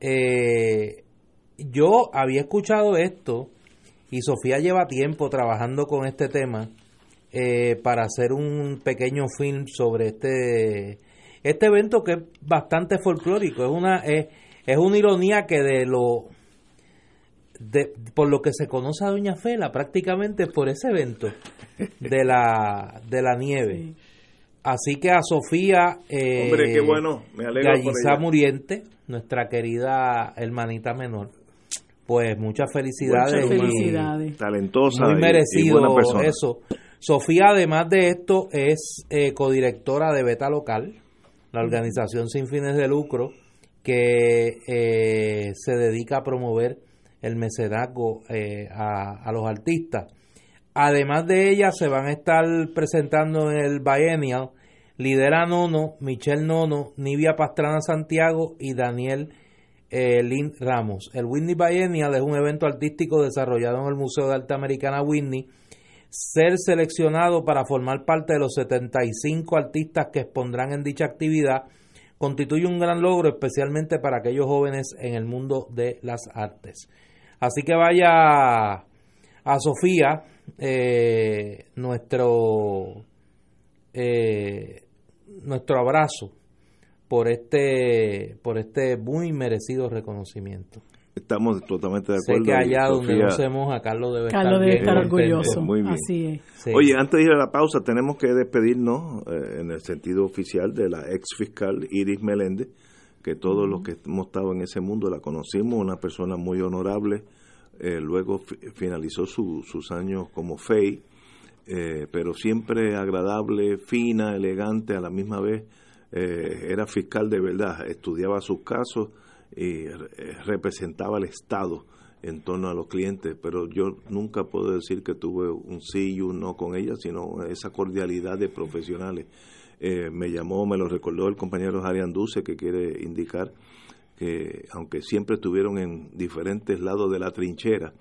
Eh, yo había escuchado esto y Sofía lleva tiempo trabajando con este tema eh, para hacer un pequeño film sobre este este evento que es bastante folclórico es una es, es una ironía que de lo de, por lo que se conoce a Doña Fela prácticamente por ese evento de la de la nieve así que a Sofía eh, Hombre, qué bueno. Me Galliza Muriente nuestra querida hermanita menor pues muchas felicidades, muchas felicidades. talentosa muy merecido eso Sofía además de esto es eh, codirectora de Beta Local la organización sin fines de lucro que eh, se dedica a promover el mecenazgo eh, a, los artistas. Además de ella, se van a estar presentando en el Biennial Lidera Nono, Michelle Nono, Nivia Pastrana Santiago y Daniel eh, Lynn Ramos. El Whitney Biennial es un evento artístico desarrollado en el Museo de Arte Americana Whitney. Ser seleccionado para formar parte de los 75 artistas que expondrán en dicha actividad constituye un gran logro, especialmente para aquellos jóvenes en el mundo de las artes. Así que vaya a Sofía, eh, nuestro, eh, nuestro abrazo por este, por este muy merecido reconocimiento. Estamos totalmente de acuerdo. Sé que allá donde nos vemos a Carlos debe Carlos debe estar orgulloso. Muy bien. Así es. Oye, antes de ir a la pausa, tenemos que despedirnos eh, en el sentido oficial de la ex fiscal Iris Meléndez, que todos los que hemos estado en ese mundo la conocimos, una persona muy honorable. Eh, luego finalizó sus años como FEI, eh, pero siempre agradable, fina, elegante a la misma vez. era fiscal de verdad, estudiaba sus casos y representaba al Estado en torno a los clientes, pero yo nunca puedo decir que tuve un sí y un no con ella, sino esa cordialidad de profesionales. Eh, me llamó, me lo recordó el compañero Arian Duce, que quiere indicar que aunque siempre estuvieron en diferentes lados de la trinchera,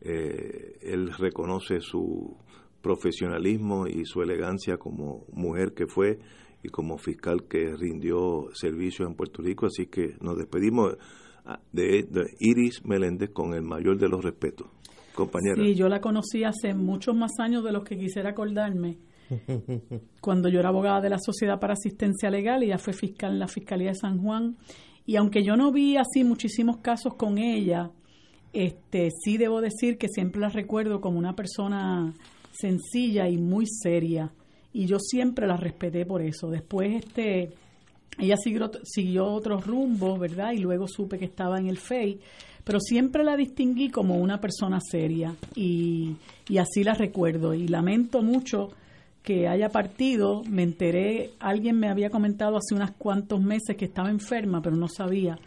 eh, él reconoce su profesionalismo y su elegancia como mujer que fue y como fiscal que rindió servicios en Puerto Rico. Así que nos despedimos ah, de, Iris Meléndez con el mayor de los respetos. Compañera. Sí, yo la conocí hace muchos más años de los que quisiera acordarme. Cuando yo era abogada de la Sociedad para Asistencia Legal, ella fue fiscal en la Fiscalía de San Juan. Y aunque yo no vi así muchísimos casos con ella, este sí debo decir que siempre la recuerdo como una persona sencilla y muy seria y yo siempre la respeté por eso. Después este ella siguió, siguió otros rumbos, ¿verdad? Y luego supe que estaba en el FEI, pero siempre la distinguí como una persona seria y, y así la recuerdo y lamento mucho que haya partido, me enteré, alguien me había comentado hace unos cuantos meses que estaba enferma, pero no sabía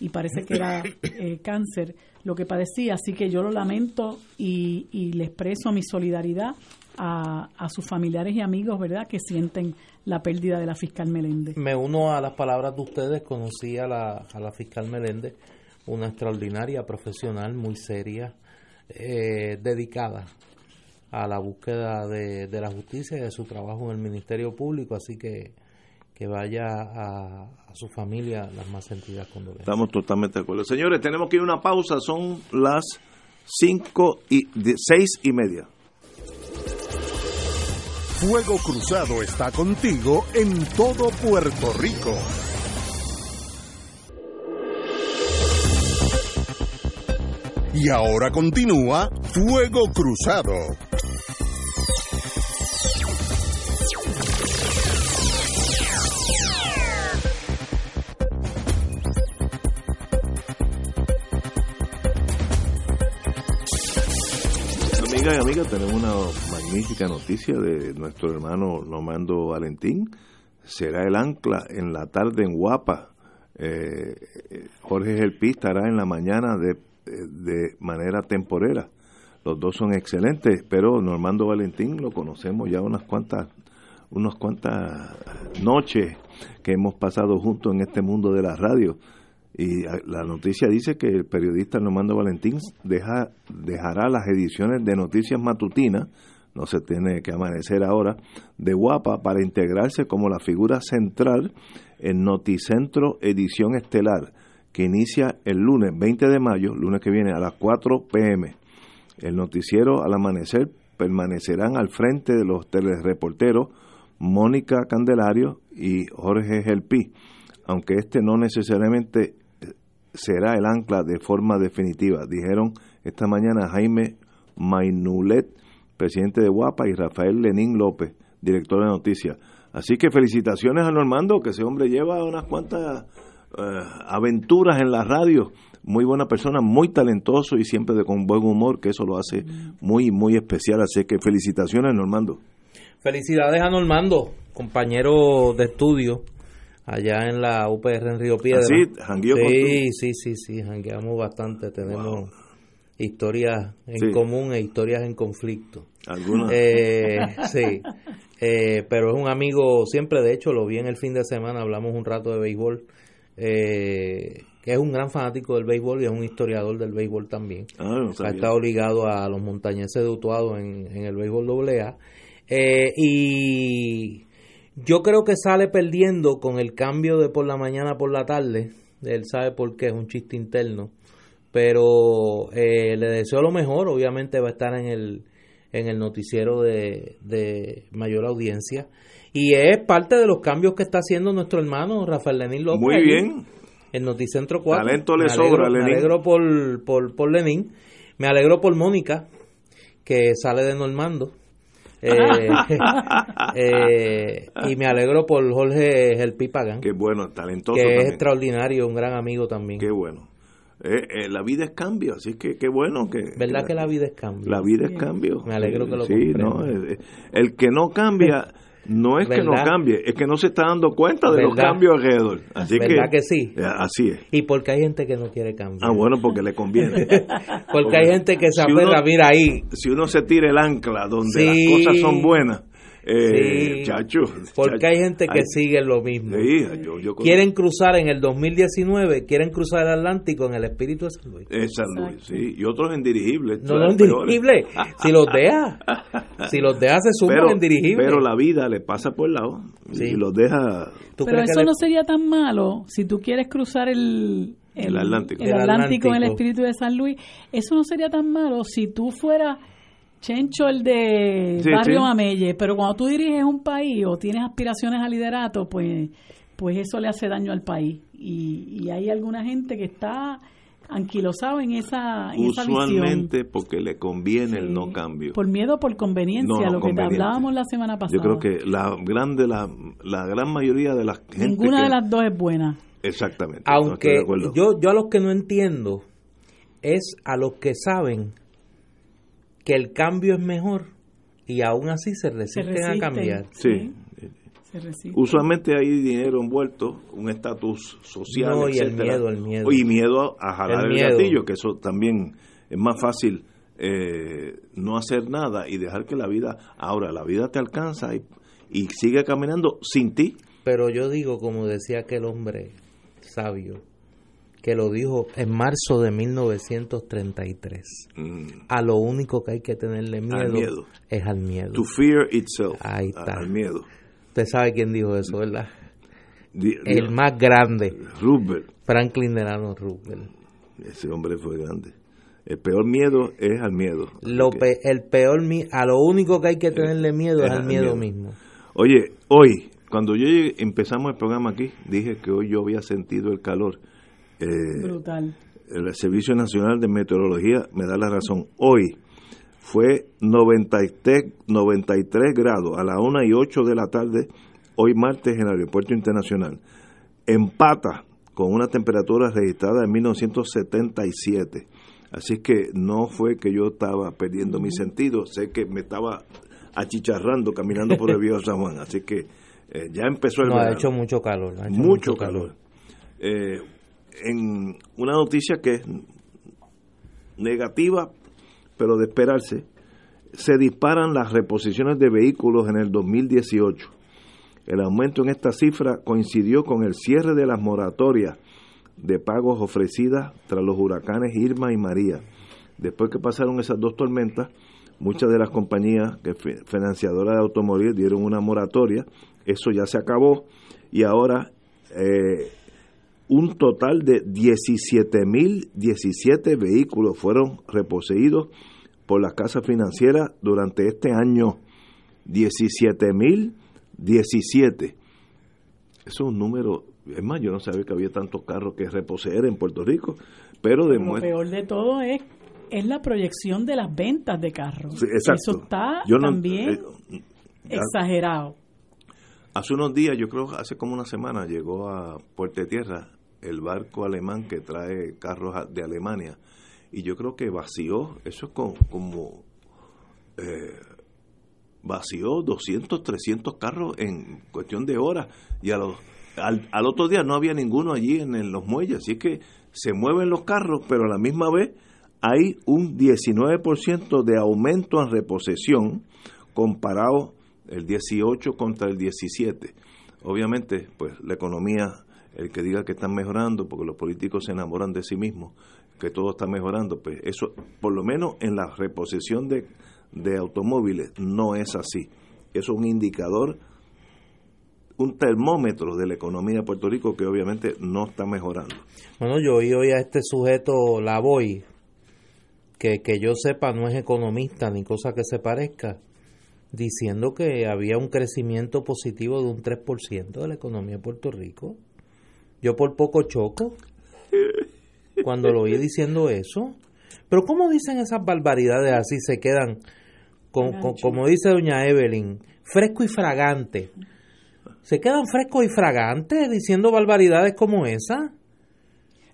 y parece que era eh, cáncer lo que padecía, así que yo lo lamento y, y le expreso mi solidaridad a, sus familiares y amigos, ¿verdad?, que sienten la pérdida de la fiscal Meléndez. Me uno a las palabras de ustedes, conocí a la, a la fiscal Meléndez, una extraordinaria profesional, muy seria, eh, dedicada a la búsqueda de, de, la justicia y de su trabajo en el Ministerio Público, así que que vaya a, a su familia las más sentidas condolencias. Estamos totalmente de acuerdo. Señores, tenemos que ir a una pausa, son las cinco y seis y media. Fuego Cruzado está contigo en todo Puerto Rico. Y ahora continúa Fuego Cruzado. Amigas y amigas, tenemos una magnífica noticia de nuestro hermano Normando Valentín. Será el ancla en la tarde en Guapa. Eh, Jorge Gelpi estará en la mañana de, de manera temporera. Los dos son excelentes, pero Normando Valentín lo conocemos ya unas cuantas, unas cuantas noches que hemos pasado juntos en este mundo de la radio. Y la noticia dice que el periodista Normando Valentín deja, dejará las ediciones de Noticias Matutinas, no se tiene que amanecer ahora, de Guapa para integrarse como la figura central en Noticentro Edición Estelar, que inicia el lunes 20 de mayo, lunes que viene a las 4 pm. El noticiero al amanecer permanecerán al frente de los telereporteros Mónica Candelario y Jorge Gelpi, aunque este no necesariamente será el ancla de forma definitiva, dijeron esta mañana Jaime Mainulet, presidente de Guapa, y Rafael Lenín López, director de noticias. Así que felicitaciones a Normando, que ese hombre lleva unas cuantas eh, aventuras en la radio. Muy buena persona, muy talentoso y siempre de con buen humor, que eso lo hace muy, muy especial. Así que felicitaciones, Normando. Felicidades a Normando, compañero de estudio allá en la UPR en Río Piedra. ¿Ah, sí, sí, sí, sí, sí, jangueamos bastante, tenemos historias en común e historias en conflicto. Algunas. Eh, sí, eh, pero es un amigo siempre, de hecho lo vi en el fin de semana, hablamos un rato de béisbol, eh, que es un gran fanático del béisbol y es un historiador del béisbol también. Ah, ha estado ligado a los montañeses de Utuado en, en el béisbol AA. Eh, y yo creo que sale perdiendo con el cambio de por la mañana por la tarde. Él sabe por qué, es un chiste interno. Pero eh, le deseo lo mejor. Obviamente va a estar en el, en el noticiero de, de mayor audiencia. Y es parte de los cambios que está haciendo nuestro hermano Rafael Lenín López. Muy bien. En Noticentro 4. Talento le sobra, Lenín. Me alegro por, por, por Lenín. Me alegro por Mónica, que sale de Normando. Eh, eh, y me alegro por Jorge Gelpi Pagan. Qué bueno, talentoso. Que también. es extraordinario, un gran amigo también. Qué bueno. Eh, la vida es cambio, así que qué bueno que... ¿Verdad que, que la vida es cambio? La vida es cambio. Me alegro que lo Sí, no, el que no cambia... No es que no cambie, es que no se está dando cuenta de los cambios alrededor. Así ¿verdad que, que sí? Así es. Y porque hay gente que no quiere cambiar. Ah, bueno, porque le conviene. porque, porque, hay gente que se si aferra, mira ahí. Si uno se tira el ancla donde sí, las cosas son buenas, eh, sí, chacho, porque chacho, hay gente que hay, sigue lo mismo. Sí, yo, yo quieren cruzar en el 2019, quieren cruzar el Atlántico en el espíritu de San Luis. Es San Luis, sí. Y otros en dirigibles. No, no en dirigibles. si los deja, si los deja se suman pero, en dirigibles. Pero la vida le pasa por el lado sí. y los deja. Pero eso le... no sería tan malo si tú quieres cruzar el, el, el Atlántico. El, el Atlántico en el espíritu de San Luis. Eso no sería tan malo si tú fueras Chencho, el de Sí, Barrio sí. Mamelle, pero cuando tú diriges un país o tienes aspiraciones a liderato, pues, pues eso le hace daño al país. Y, y hay alguna gente que está anquilosado en esa, en esa visión. Usualmente porque le conviene el no cambio. Por miedo o por conveniencia, No, no, lo que hablábamos la semana pasada. Yo creo que la grande la, la gran mayoría de las gente Ninguna que- de las dos es buena. exactamente Aunque yo, yo a los que no entiendo es a los que saben que el cambio es mejor y aún así se Se resisten, a cambiar. sí Se resisten. usualmente hay dinero envuelto un estatus social No, y el miedo, el miedo. y miedo a jalar El gatillo que eso también es más fácil eh, no hacer nada y dejar que la vida ahora la vida te alcanza y, y sigue caminando sin ti Pero yo digo, como decía aquel hombre sabio, que lo dijo en marzo de 1933, Mm, a lo único que hay que tenerle miedo, miedo. es al miedo. to fear itself Ahí está. al miedo Usted sabe quién dijo eso, ¿verdad? Di- El más grande, Roosevelt Franklin Delano Roosevelt. ese hombre fue grande el peor miedo es al miedo Lo pe- el peor a lo único que hay que tenerle miedo es al miedo miedo. mismo. Oye, hoy, cuando yo llegué- empezamos el programa aquí, dije que hoy yo había sentido el calor. Eh, Brutal. el Servicio Nacional de Meteorología me da la razón. Hoy fue 93, 93 grados a las 1 y 8 de la tarde, hoy martes en el Aeropuerto Internacional. Empata con una temperatura registrada en 1977. Así que no fue que yo estaba perdiendo mis sentidos, sé que me estaba achicharrando caminando por el viejo San Juan. Así que eh, ya empezó el No, ha hecho mucho calor. ha hecho mucho calor. Eh, en una noticia que es negativa, pero de esperarse, se disparan las reposiciones de vehículos en el 2018. El aumento en esta cifra coincidió con el cierre de las moratorias de pagos ofrecidas tras los huracanes Irma y María. Después que pasaron esas dos tormentas, muchas de las compañías que financiadoras de automóviles dieron una moratoria, eso ya se acabó y ahora eh, un total de 17.017 vehículos fueron reposeídos por las casas financieras durante este año. 17.017. Eso es un número, es más, yo no sabía que había tantos carros que reposeer en Puerto Rico, pero de Lo peor de todo es es la proyección de las ventas de carros. Eso está también eh, exagerado. Hace unos días, yo creo hace como una semana, llegó a Puerto Tierra el barco alemán que trae carros de Alemania. Y yo creo que vació, eso es como, como eh, vació 200, 300 carros en cuestión de horas. Y a los, al, otro día no había ninguno allí en, en los muelles, así que se mueven los carros, pero a la misma vez hay un 19% de aumento en reposesión comparado el 18 contra el 17. Obviamente, pues la economía, el que diga que están mejorando, porque los políticos se enamoran de sí mismos, que todo está mejorando, pues eso, por lo menos en la reposesión de, de automóviles, no es así. Es un indicador, un termómetro de la economía de Puerto Rico que obviamente no está mejorando. Bueno, yo oí hoy a este sujeto, la voy, que, que yo sepa no es economista ni cosa que se parezca, diciendo que había un crecimiento positivo de un 3% de la economía de Puerto Rico. Yo por poco choco cuando lo oí diciendo eso. Pero ¿cómo dicen esas barbaridades así? Se quedan, como dice doña Evelyn, fresco y fragante. Se quedan frescos y fragantes diciendo barbaridades como esa.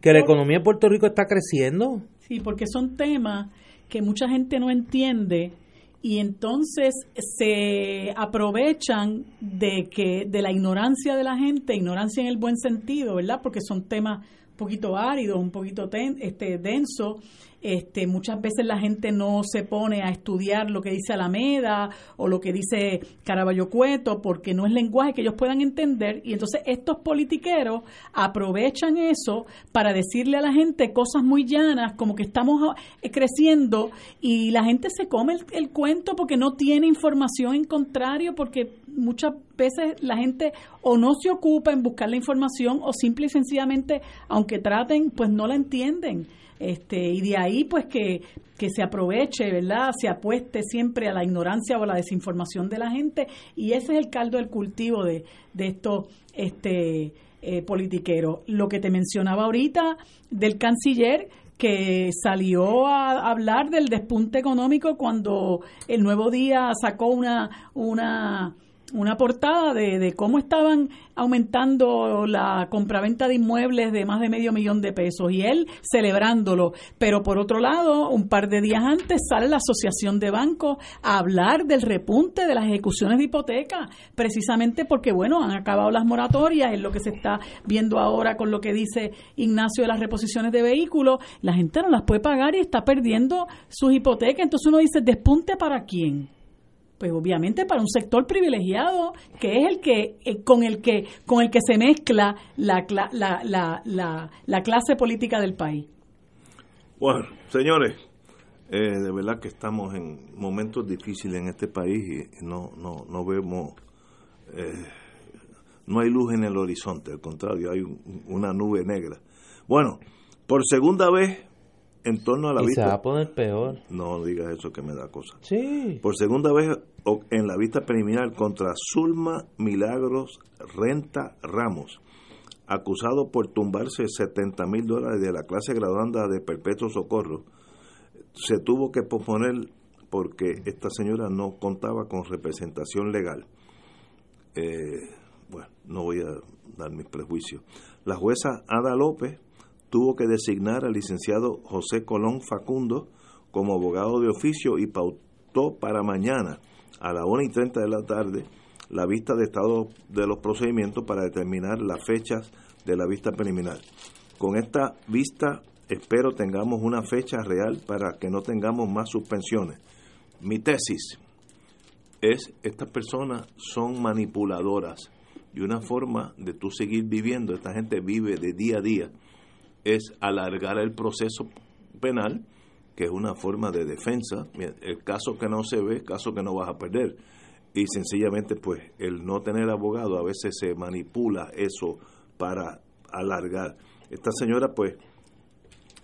Que la economía de Puerto Rico está creciendo. Sí, porque son temas que mucha gente no entiende y entonces se aprovechan de que de la ignorancia de la gente, ignorancia en el buen sentido, ¿verdad? Porque son temas poquito áridos, un poquito este densos este, muchas veces la gente no se pone a estudiar lo que dice Alameda o lo que dice Caraballo Cueto porque no es lenguaje que ellos puedan entender. Y entonces estos politiqueros aprovechan eso para decirle a la gente cosas muy llanas como que estamos eh, creciendo y la gente se come el, el cuento porque no tiene información en contrario porque muchas veces la gente o no se ocupa en buscar la información o simple y sencillamente aunque traten pues no la entienden este, y de ahí pues que, que se aproveche, ¿verdad? Se apueste siempre a la ignorancia o a la desinformación de la gente y ese es el caldo del cultivo de, de estos este, eh. Lo que te mencionaba ahorita del canciller, que salió a hablar del despunte económico cuando el Nuevo Día sacó una, una una portada de, de, cómo estaban aumentando la compraventa de inmuebles de más de medio millón de pesos y él celebrándolo. Pero por otro lado, un par de días antes sale la Asociación de Bancos a hablar del repunte de las ejecuciones de hipoteca, precisamente porque, bueno, han acabado las moratorias, es lo que se está viendo ahora con lo que dice Ignacio de las reposiciones de vehículos. La gente no las puede pagar y está perdiendo sus hipotecas. Entonces uno dice, ¿despunte para quién? Pues obviamente para un sector privilegiado que es el que eh, con el que con el que se mezcla la, la, la, la, la clase política del país. Bueno, señores, eh, de verdad que estamos en momentos difíciles en este país y no no no vemos eh, no hay luz en el horizonte, al contrario, hay una nube negra. Bueno, por segunda vez en torno a la vista. Se va a poner peor. No digas eso que me da cosa. Sí. Por segunda vez en la vista preliminar contra Zulma Milagros Renta Ramos, acusado por tumbarse 70 mil dólares de la clase graduanda de Perpetuo Socorro, se tuvo que posponer porque esta señora no contaba con representación legal. Eh, bueno, no voy a dar mis prejuicios. La jueza Ada López tuvo que designar al licenciado José Colón Facundo como abogado de oficio y pautó para mañana a las 1 y 30 de la tarde la vista de estado de los procedimientos para determinar las fechas de la vista preliminar. Con esta vista espero tengamos una fecha real para que no tengamos más suspensiones. Mi tesis es, estas personas son manipuladoras Y una forma de tú seguir viviendo, esta gente vive de día a día, es alargar el proceso penal, que es una forma de defensa. El caso que no se ve, caso que no vas a perder. Y sencillamente, pues, el no tener abogado, a veces se manipula eso para alargar. Esta señora, pues,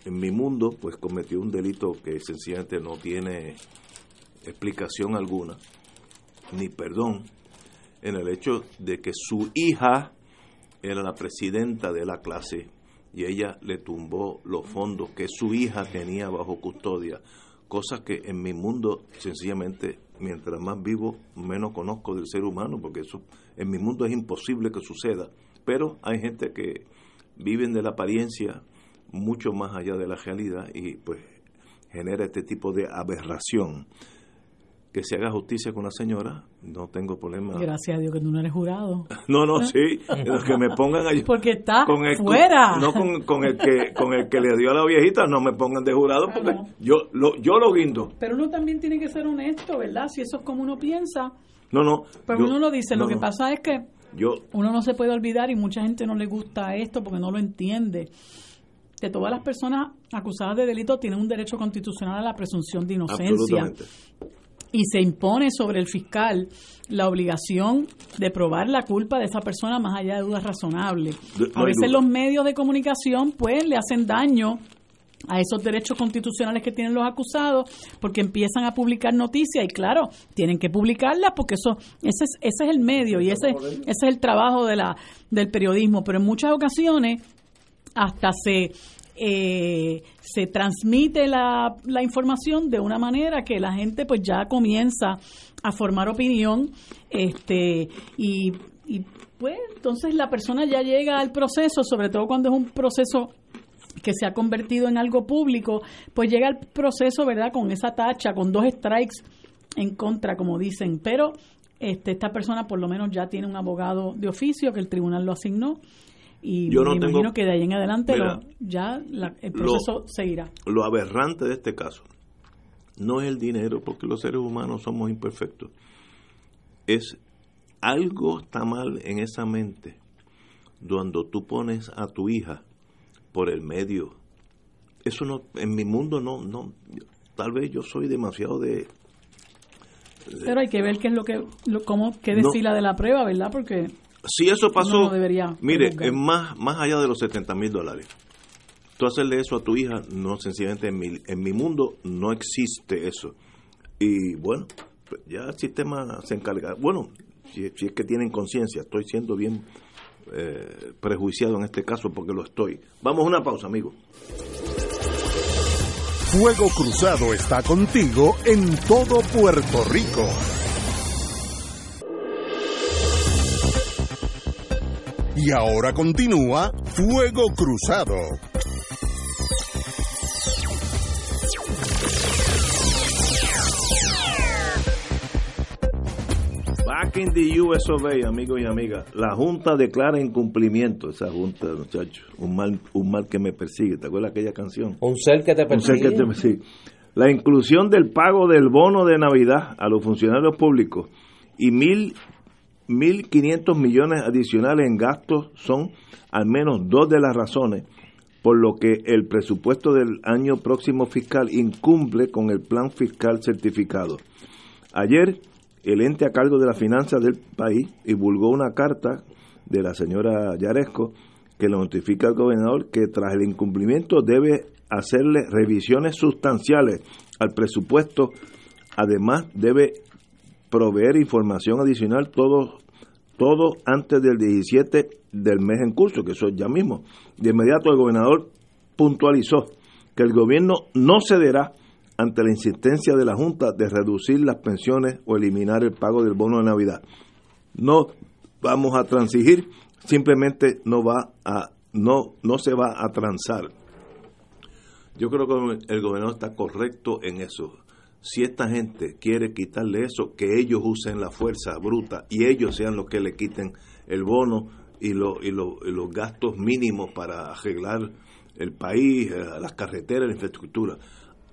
en mi mundo, pues cometió un delito que sencillamente no tiene explicación alguna, ni perdón, en el hecho de que su hija era la presidenta de la clase y ella le tumbó los fondos que su hija tenía bajo custodia, cosa que en mi mundo sencillamente, mientras más vivo, menos conozco del ser humano, porque eso en mi mundo es imposible que suceda, pero hay gente que viven de la apariencia mucho más allá de la realidad y pues genera este tipo de aberración. Que se haga justicia con la señora, no tengo problema. Gracias a Dios que tú no eres jurado. No, no, sí, los que me pongan allí. Porque está con el, fuera. No con, con, el que, con el que le dio a la viejita, no me pongan de jurado porque yo lo, yo lo guindo. Pero uno también tiene que ser honesto, ¿verdad? Si eso es como uno piensa. No, no. Pero uno lo dice, lo que pasa es que yo, uno no se puede olvidar y mucha gente no le gusta esto porque no lo entiende que todas las personas acusadas de delito tienen un derecho constitucional a la presunción de inocencia. Y se impone sobre el fiscal la obligación de probar la culpa de esa persona más allá de dudas razonables. a veces los medios de comunicación pues le hacen daño a esos derechos constitucionales que tienen los acusados porque empiezan a publicar noticias y claro, tienen que publicarlas porque eso ese es, ese es el medio y ese, ese es el trabajo de la del periodismo, pero en muchas ocasiones hasta se eh, se transmite la, la, información de una manera que la gente pues ya comienza a formar opinión este y, y pues entonces la persona ya llega al proceso sobre todo cuando es un proceso que se ha convertido en algo público pues llega al proceso verdad con esa tacha con dos strikes en contra como dicen. Pero este, esta persona por lo menos ya tiene un abogado de oficio que el tribunal lo asignó y yo no me tengo, imagino que de ahí en adelante lo, ya la, el proceso lo, seguirá. Lo aberrante de este caso no es el dinero, porque los seres humanos somos imperfectos. Es algo está mal en esa mente cuando tú pones a tu hija por el medio. Eso no, en mi mundo no, no, tal vez yo soy demasiado de, de pero hay que ver qué es lo que, lo, cómo, qué desfila no, de la prueba, ¿verdad? Porque si eso pasó, no debería mire, es más, más allá de los 70 mil dólares. Tú hacerle eso a tu hija, no, sencillamente en mi, en mi mundo no existe eso. Y bueno, pues ya el sistema se encarga. Bueno, si, si es que tienen conciencia, estoy siendo bien eh, prejuiciado en este caso porque lo estoy. Vamos a una pausa, amigo. Fuego Cruzado está contigo en todo Puerto Rico. Y ahora continúa Fuego Cruzado. Back in the US of A, amigos y amigas, la Junta declara incumplimiento. Esa Junta, muchachos, un mal, un mal que me persigue. ¿Te acuerdas aquella canción? Un ser que te persigue. Un ser que te persigue. La inclusión del pago del bono de Navidad a los funcionarios públicos y mil 1.500 millones adicionales en gastos son al menos dos de las razones por lo que el presupuesto del año próximo fiscal incumple con el plan fiscal certificado. Ayer, el ente a cargo de las finanzas del país divulgó una carta de la señora Yaresco que le notifica al gobernador que tras el incumplimiento debe hacerle revisiones sustanciales al presupuesto. Además, debe proveer información adicional todo, todo antes del 17 del mes en curso, que eso es ya mismo. De inmediato el gobernador puntualizó que el gobierno no cederá ante la insistencia de la Junta de reducir las pensiones o eliminar el pago del bono de Navidad. No vamos a transigir, simplemente no va a no no se va a transar. Yo creo que el gobernador está correcto en eso si esta gente quiere quitarle eso, que ellos usen la fuerza bruta y ellos sean los que le quiten el bono y, lo, y, lo, y los gastos mínimos para arreglar el país, las carreteras, la infraestructura.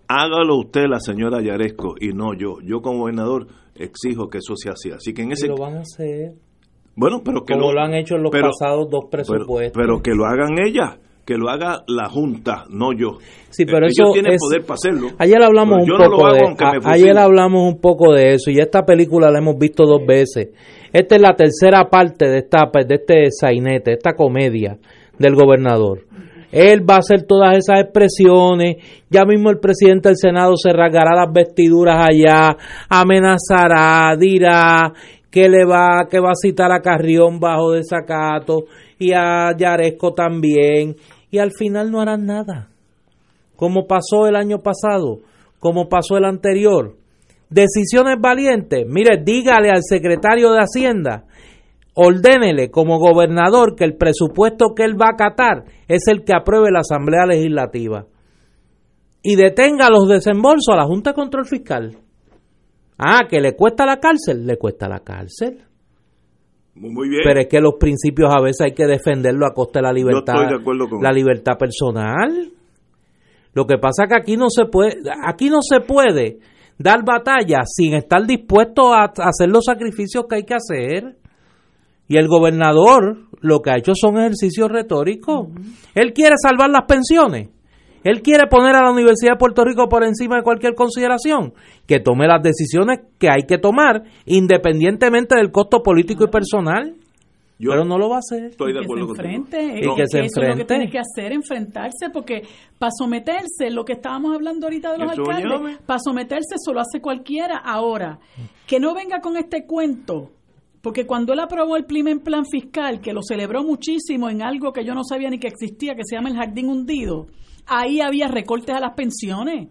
Hágalo usted, la señora Yaresco, y no yo. Yo como gobernador exijo que eso sea así. Así que en ese... Y lo van a hacer. Bueno, pero que como lo, han hecho en los pasados dos presupuestos. Pero, que lo hagan ellas, que lo haga la Junta, no yo. Sí, pero Ellos eso tienen es- poder para hacerlo. Ayer hablamos un no poco de a- ayer hablamos un poco de eso y esta película la hemos visto dos veces. Esta es la tercera parte de esta de este sainete, esta comedia del gobernador. Él va a hacer todas esas expresiones, ya mismo el presidente del Senado se rasgará las vestiduras allá, amenazará, dirá que le va que va a citar a Carrión bajo desacato y a Yaresco también y al final no harán nada como pasó el año pasado, como pasó el anterior. Decisiones valientes. Mire, dígale al secretario de Hacienda, ordénele como gobernador que el presupuesto que él va a acatar es el que apruebe la Asamblea Legislativa. Y detenga los desembolsos a la Junta de Control Fiscal. Ah, que le cuesta la cárcel, le cuesta la cárcel. Muy, muy bien. Pero es que los principios a veces hay que defenderlo a costa de la libertad, estoy de acuerdo con la eso. libertad personal. Lo que pasa es que aquí no se puede, aquí no se puede dar batalla sin estar dispuesto a, a hacer los sacrificios que hay que hacer. Y el gobernador lo que ha hecho son ejercicios retóricos. Él quiere salvar las pensiones. Él quiere poner a la Universidad de Puerto Rico por encima de cualquier consideración. Que tome las decisiones que hay que tomar, independientemente del costo político y personal. Yo pero no lo va a hacer. estoy de que se acuerdo enfrente, Y eh, que se eso es lo que enfrente. tiene que hacer, enfrentarse, porque para someterse, lo que estábamos hablando ahorita de los Eso alcaldes, para someterse eso lo hace cualquiera. Ahora, que no venga con este cuento, porque cuando él aprobó el primer plan fiscal, que lo celebró muchísimo en algo que yo no sabía ni que existía, que se llama el jardín hundido, ahí había recortes a las pensiones.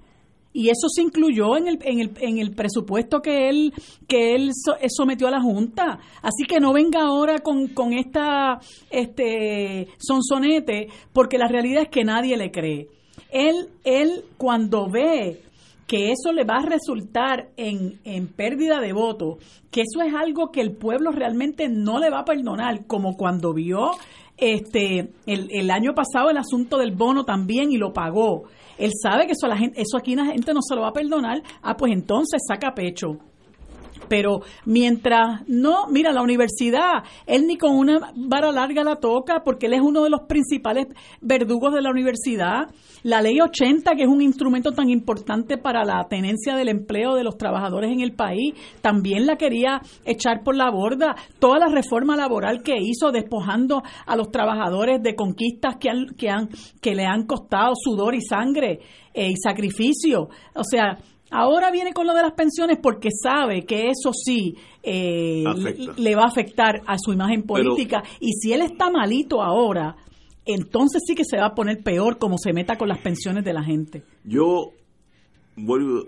Y eso se incluyó en el, en el, en el presupuesto que él, que él eh, sometió a la Junta. Así que no venga ahora con, con esta este sonsonete, porque la realidad es que nadie le cree. Él, él cuando ve que eso le va a resultar en, en pérdida de votos, que eso es algo que el pueblo realmente no le va a perdonar, como cuando vio este el, el año pasado el asunto del bono también y lo pagó. Él sabe que eso, a la gente, eso aquí la gente no se lo va a perdonar, ah, pues entonces saca pecho. Pero mientras no, mira, la universidad, él ni con una vara larga la toca porque él es uno de los principales verdugos de la universidad. La ley 80, que es un instrumento tan importante para la tenencia del empleo de los trabajadores en el país, también la quería echar por la borda. Toda la reforma laboral que hizo despojando a los trabajadores de conquistas que, han, que, han, que le han costado sudor y sangre eh, y sacrificio. O sea, Ahora viene con lo de las pensiones porque sabe que eso sí eh, le va a afectar a su imagen Pero- política. y si él está malito ahora, entonces sí que se va a poner peor como se meta con las pensiones de la gente. Yo vuelvo,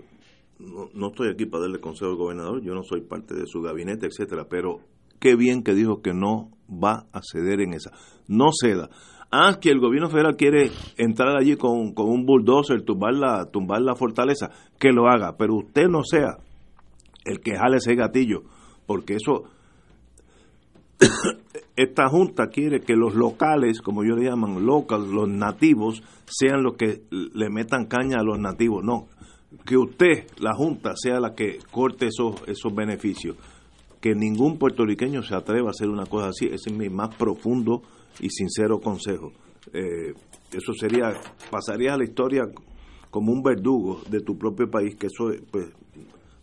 no, no estoy aquí para darle consejo al gobernador, yo no soy parte de su gabinete, etcétera, pero qué bien que dijo que no va a ceder en esa. No ceda. Ah, que el gobierno federal quiere entrar allí con, con un bulldozer, tumbar la, tumbar la fortaleza, que lo haga, pero usted no sea el que jale ese gatillo, porque eso esta junta quiere que los locales, como yo le llaman locals, los nativos, sean los que le metan caña a los nativos. No, que usted, la junta, sea la que corte esos, esos beneficios. Que ningún puertorriqueño se atreva a hacer una cosa así. Ese es mi más profundo y sincero consejo. Eh, eso sería, pasaría a la historia como un verdugo de tu propio país, que eso pues,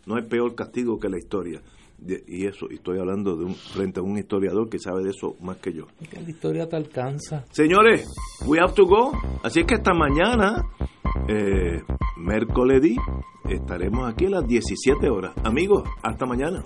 no hay peor castigo que la historia. De- y eso, y estoy hablando de un, frente a un historiador que sabe de eso más que yo. Que la historia te alcanza. Señores, we have to go. Así que esta mañana, eh, miércoles, estaremos aquí a las 17 horas. Amigos, hasta mañana.